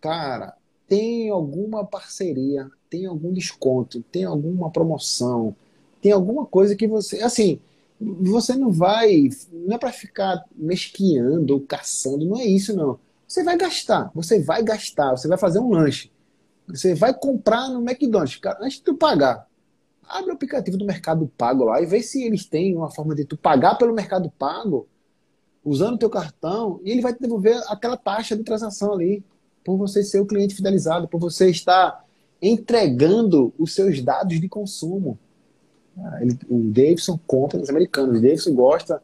cara, tem alguma parceria, tem algum desconto, tem alguma promoção, tem alguma coisa que você, assim, você não vai, não é para ficar mesquiando ou caçando, não é isso não. Você vai gastar, você vai gastar, você vai fazer um lanche. Você vai comprar no McDonald's, cara, antes de tu pagar, abre o aplicativo do Mercado Pago lá e vê se eles têm uma forma de tu pagar pelo Mercado Pago usando o teu cartão e ele vai te devolver aquela taxa de transação ali por você ser o cliente fidelizado, por você estar entregando os seus dados de consumo. Ah, ele, o Davidson compra das americanas, o Davidson gosta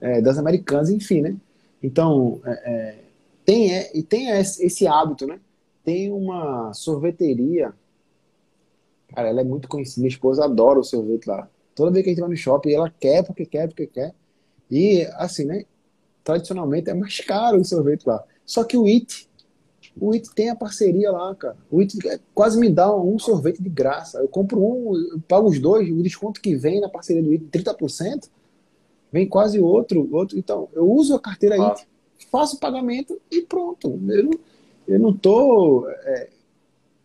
é, das americanas, enfim, né? Então, é, é, tem, é, e tem esse hábito, né? Tem uma sorveteria, cara, ela é muito conhecida, minha esposa adora o sorvete lá. Toda vez que a gente vai no shopping, ela quer, porque quer, porque quer. E, assim, né? Tradicionalmente é mais caro o sorvete lá. Só que o IT, o IT tem a parceria lá, cara. O IT quase me dá um sorvete de graça. Eu compro um, eu pago os dois, o desconto que vem na parceria do IT, 30%, vem quase outro. outro. Então, eu uso a carteira ah. IT, faço o pagamento e pronto. Eu não, eu não tô. É,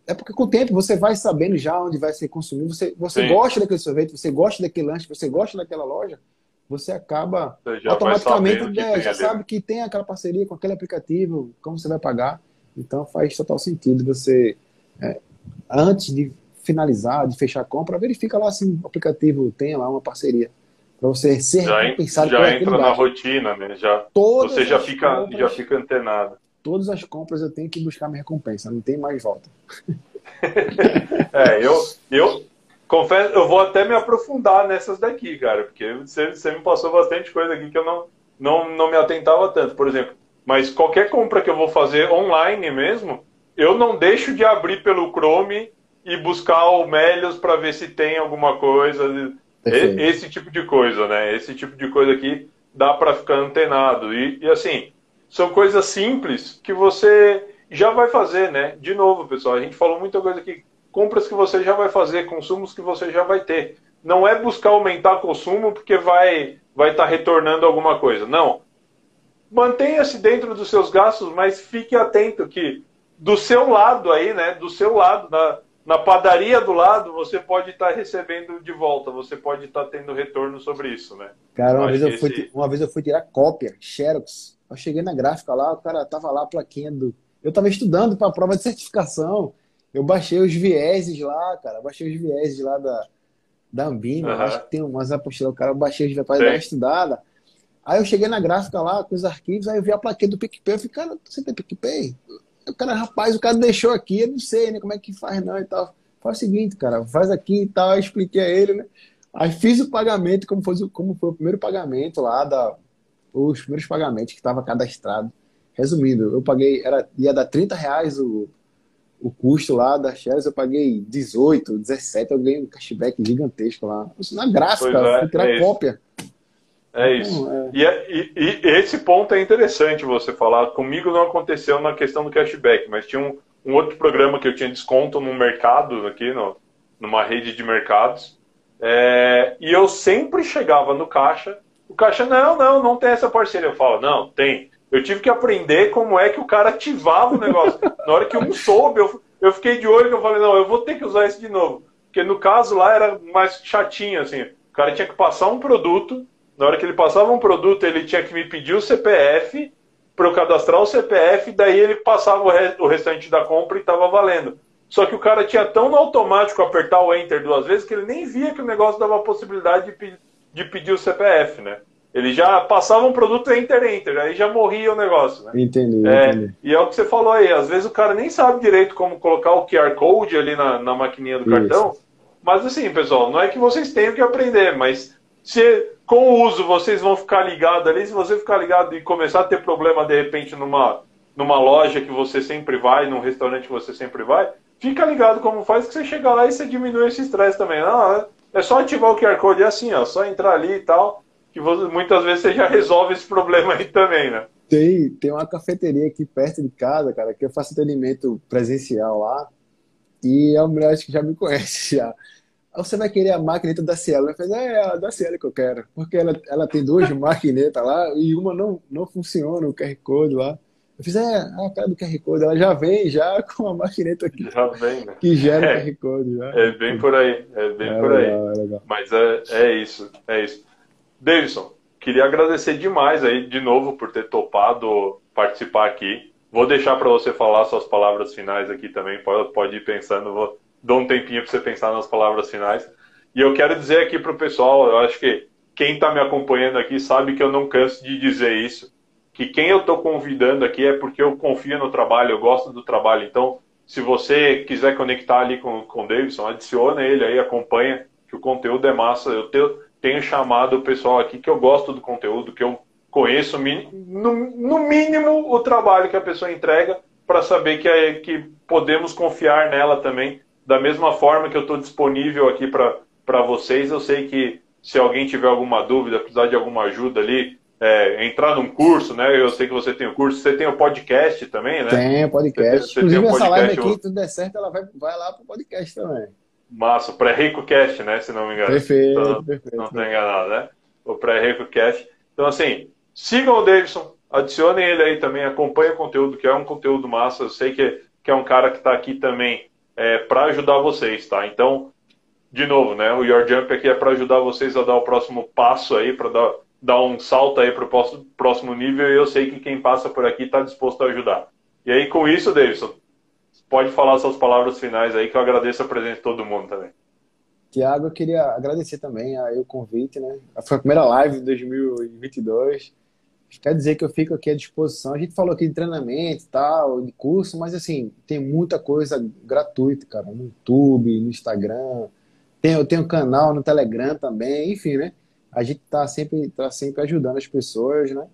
é, porque com o tempo você vai sabendo já onde vai ser consumido. Você, você gosta daquele sorvete, você gosta daquele lanche, você gosta daquela loja você acaba você automaticamente é, já sabe que tem aquela parceria com aquele aplicativo, como você vai pagar. Então faz total sentido você, é, antes de finalizar, de fechar a compra, verifica lá se o aplicativo tem lá uma parceria para você ser já recompensado. Já entra na rotina, né? Já, Todas você já fica, compras, já fica antenado. Todas as compras eu tenho que buscar minha recompensa, não tem mais volta. é, eu, eu confesso, eu vou até me aprofundar nessas daqui, cara, porque você, você me passou bastante coisa aqui que eu não, não, não me atentava tanto. Por exemplo, mas qualquer compra que eu vou fazer online mesmo, eu não deixo de abrir pelo Chrome e buscar o Melios para ver se tem alguma coisa. Esse tipo de coisa, né? Esse tipo de coisa aqui dá para ficar antenado. E, e, assim, são coisas simples que você já vai fazer, né? De novo, pessoal, a gente falou muita coisa aqui. Compras que você já vai fazer, consumos que você já vai ter. Não é buscar aumentar consumo porque vai vai estar tá retornando alguma coisa. Não mantenha-se dentro dos seus gastos, mas fique atento que do seu lado aí, né, do seu lado, na, na padaria do lado, você pode estar recebendo de volta, você pode estar tendo retorno sobre isso, né? Cara, uma, vez eu, fui, esse... uma vez eu fui tirar cópia, Xerox. Eu cheguei na gráfica lá, o cara tava lá a plaquinha do. Eu tava estudando para a prova de certificação. Eu baixei os vieses lá, cara. Baixei os vieses lá da, da Ambima. Uhum. Acho que tem umas apostilas. O cara baixei os vieses para dar uma estudada. Aí eu cheguei na gráfica lá com os arquivos, aí eu vi a plaquinha do PicPay. Eu falei, cara, você tem PicPay? O cara, rapaz, o cara deixou aqui, eu não sei, né? Como é que faz não e tal. Faz o seguinte, cara, faz aqui e tal. Eu expliquei a ele, né? Aí fiz o pagamento, como foi, como foi o primeiro pagamento lá, da, os primeiros pagamentos que estava cadastrado. Resumindo, eu paguei, era, ia dar 30 reais o, o custo lá da shares, eu paguei 18, 17, eu ganhei um cashback gigantesco lá. Na gráfica, é, fui tirar é cópia. É isso. É. E, e, e, esse ponto é interessante você falar. Comigo não aconteceu na questão do cashback, mas tinha um, um outro programa que eu tinha desconto no mercado, aqui, no, numa rede de mercados. É, e eu sempre chegava no caixa. O caixa, não, não, não tem essa parceria. Eu falo, não, tem. Eu tive que aprender como é que o cara ativava o negócio. na hora que um soube, eu, eu fiquei de olho e eu falei, não, eu vou ter que usar isso de novo. Porque no caso lá era mais chatinho, assim. O cara tinha que passar um produto na hora que ele passava um produto, ele tinha que me pedir o CPF para eu cadastrar o CPF, daí ele passava o, re o restante da compra e estava valendo. Só que o cara tinha tão no automático apertar o Enter duas vezes que ele nem via que o negócio dava a possibilidade de, de pedir o CPF, né? Ele já passava um produto Enter, Enter, aí já morria o negócio, né? Entendi, é, entendi. E é o que você falou aí, às vezes o cara nem sabe direito como colocar o QR Code ali na, na maquininha do Isso. cartão. Mas assim, pessoal, não é que vocês tenham que aprender, mas se com o uso vocês vão ficar ligados ali, se você ficar ligado e começar a ter problema de repente numa, numa loja que você sempre vai, num restaurante que você sempre vai, fica ligado como faz que você chega lá e você diminui esse estresse também. Não, é, é só ativar o QR Code é assim, ó, só entrar ali e tal, que você, muitas vezes você já resolve esse problema aí também, né? Tem, tem uma cafeteria aqui perto de casa, cara, que eu faço atendimento presencial lá. E a mulher acho que já me conhece já você vai querer a maquineta da Cielo. Eu falei, é a da Cielo que eu quero. Porque ela, ela tem duas maquinetas lá e uma não, não funciona, o QR Code lá. Eu fiz, é, a cara do QR Code, ela já vem já com a maquineta aqui. Já vem, né? Que gera é, o QR Code já. É bem por aí, é bem é por legal, aí. É Mas é, é isso, é isso. Davidson, queria agradecer demais aí, de novo, por ter topado participar aqui. Vou deixar para você falar suas palavras finais aqui também. Pode, pode ir pensando, vou dou um tempinho para você pensar nas palavras finais. E eu quero dizer aqui para o pessoal, eu acho que quem está me acompanhando aqui sabe que eu não canso de dizer isso, que quem eu estou convidando aqui é porque eu confio no trabalho, eu gosto do trabalho. Então, se você quiser conectar ali com, com o Davidson, adiciona ele aí, acompanha, que o conteúdo é massa. Eu tenho, tenho chamado o pessoal aqui que eu gosto do conteúdo, que eu conheço no, no mínimo o trabalho que a pessoa entrega para saber que, é, que podemos confiar nela também. Da mesma forma que eu estou disponível aqui para vocês, eu sei que se alguém tiver alguma dúvida, precisar de alguma ajuda ali, é, entrar num curso, né? Eu sei que você tem o curso, você tem o podcast também, né? Tem o podcast. Você, Inclusive, essa live aqui, tudo der certo, ela vai, vai lá pro podcast também. Massa, o pré-rico cast, né? Se não me engano. Perfeito, então, perfeito. Não estou enganado, né? O pré-rico cast. Então, assim, sigam o Davidson, adicionem ele aí também, acompanhem o conteúdo, que é um conteúdo massa. Eu sei que, que é um cara que está aqui também é, para ajudar vocês, tá? Então, de novo, né? O Your Jump aqui é para ajudar vocês a dar o próximo passo aí, para dar dar um salto aí para o próximo nível e eu sei que quem passa por aqui está disposto a ajudar. E aí, com isso, Davidson, pode falar suas palavras finais aí, que eu agradeço a presença de todo mundo também. Tiago, eu queria agradecer também aí o convite, né? Foi a primeira live de 2022. Quer dizer que eu fico aqui à disposição. A gente falou aqui de treinamento e tal, de curso, mas assim, tem muita coisa gratuita, cara, no YouTube, no Instagram. Tem, eu tenho canal no Telegram também, enfim, né? A gente está sempre, tá sempre ajudando as pessoas, né?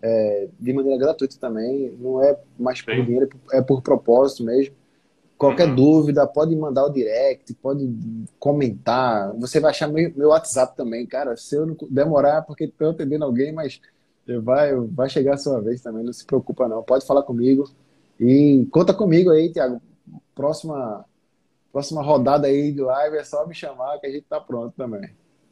É, de maneira gratuita também, não é mais por Sim. dinheiro, é por propósito mesmo. Qualquer uhum. dúvida, pode mandar o direct, pode comentar. Você vai achar meu, meu WhatsApp também, cara. Se eu não demorar, porque estou atendendo alguém, mas vai, vai chegar a sua vez também, não se preocupa não. Pode falar comigo. E conta comigo aí, Tiago. Próxima, próxima rodada aí de live é só me chamar que a gente tá pronto também.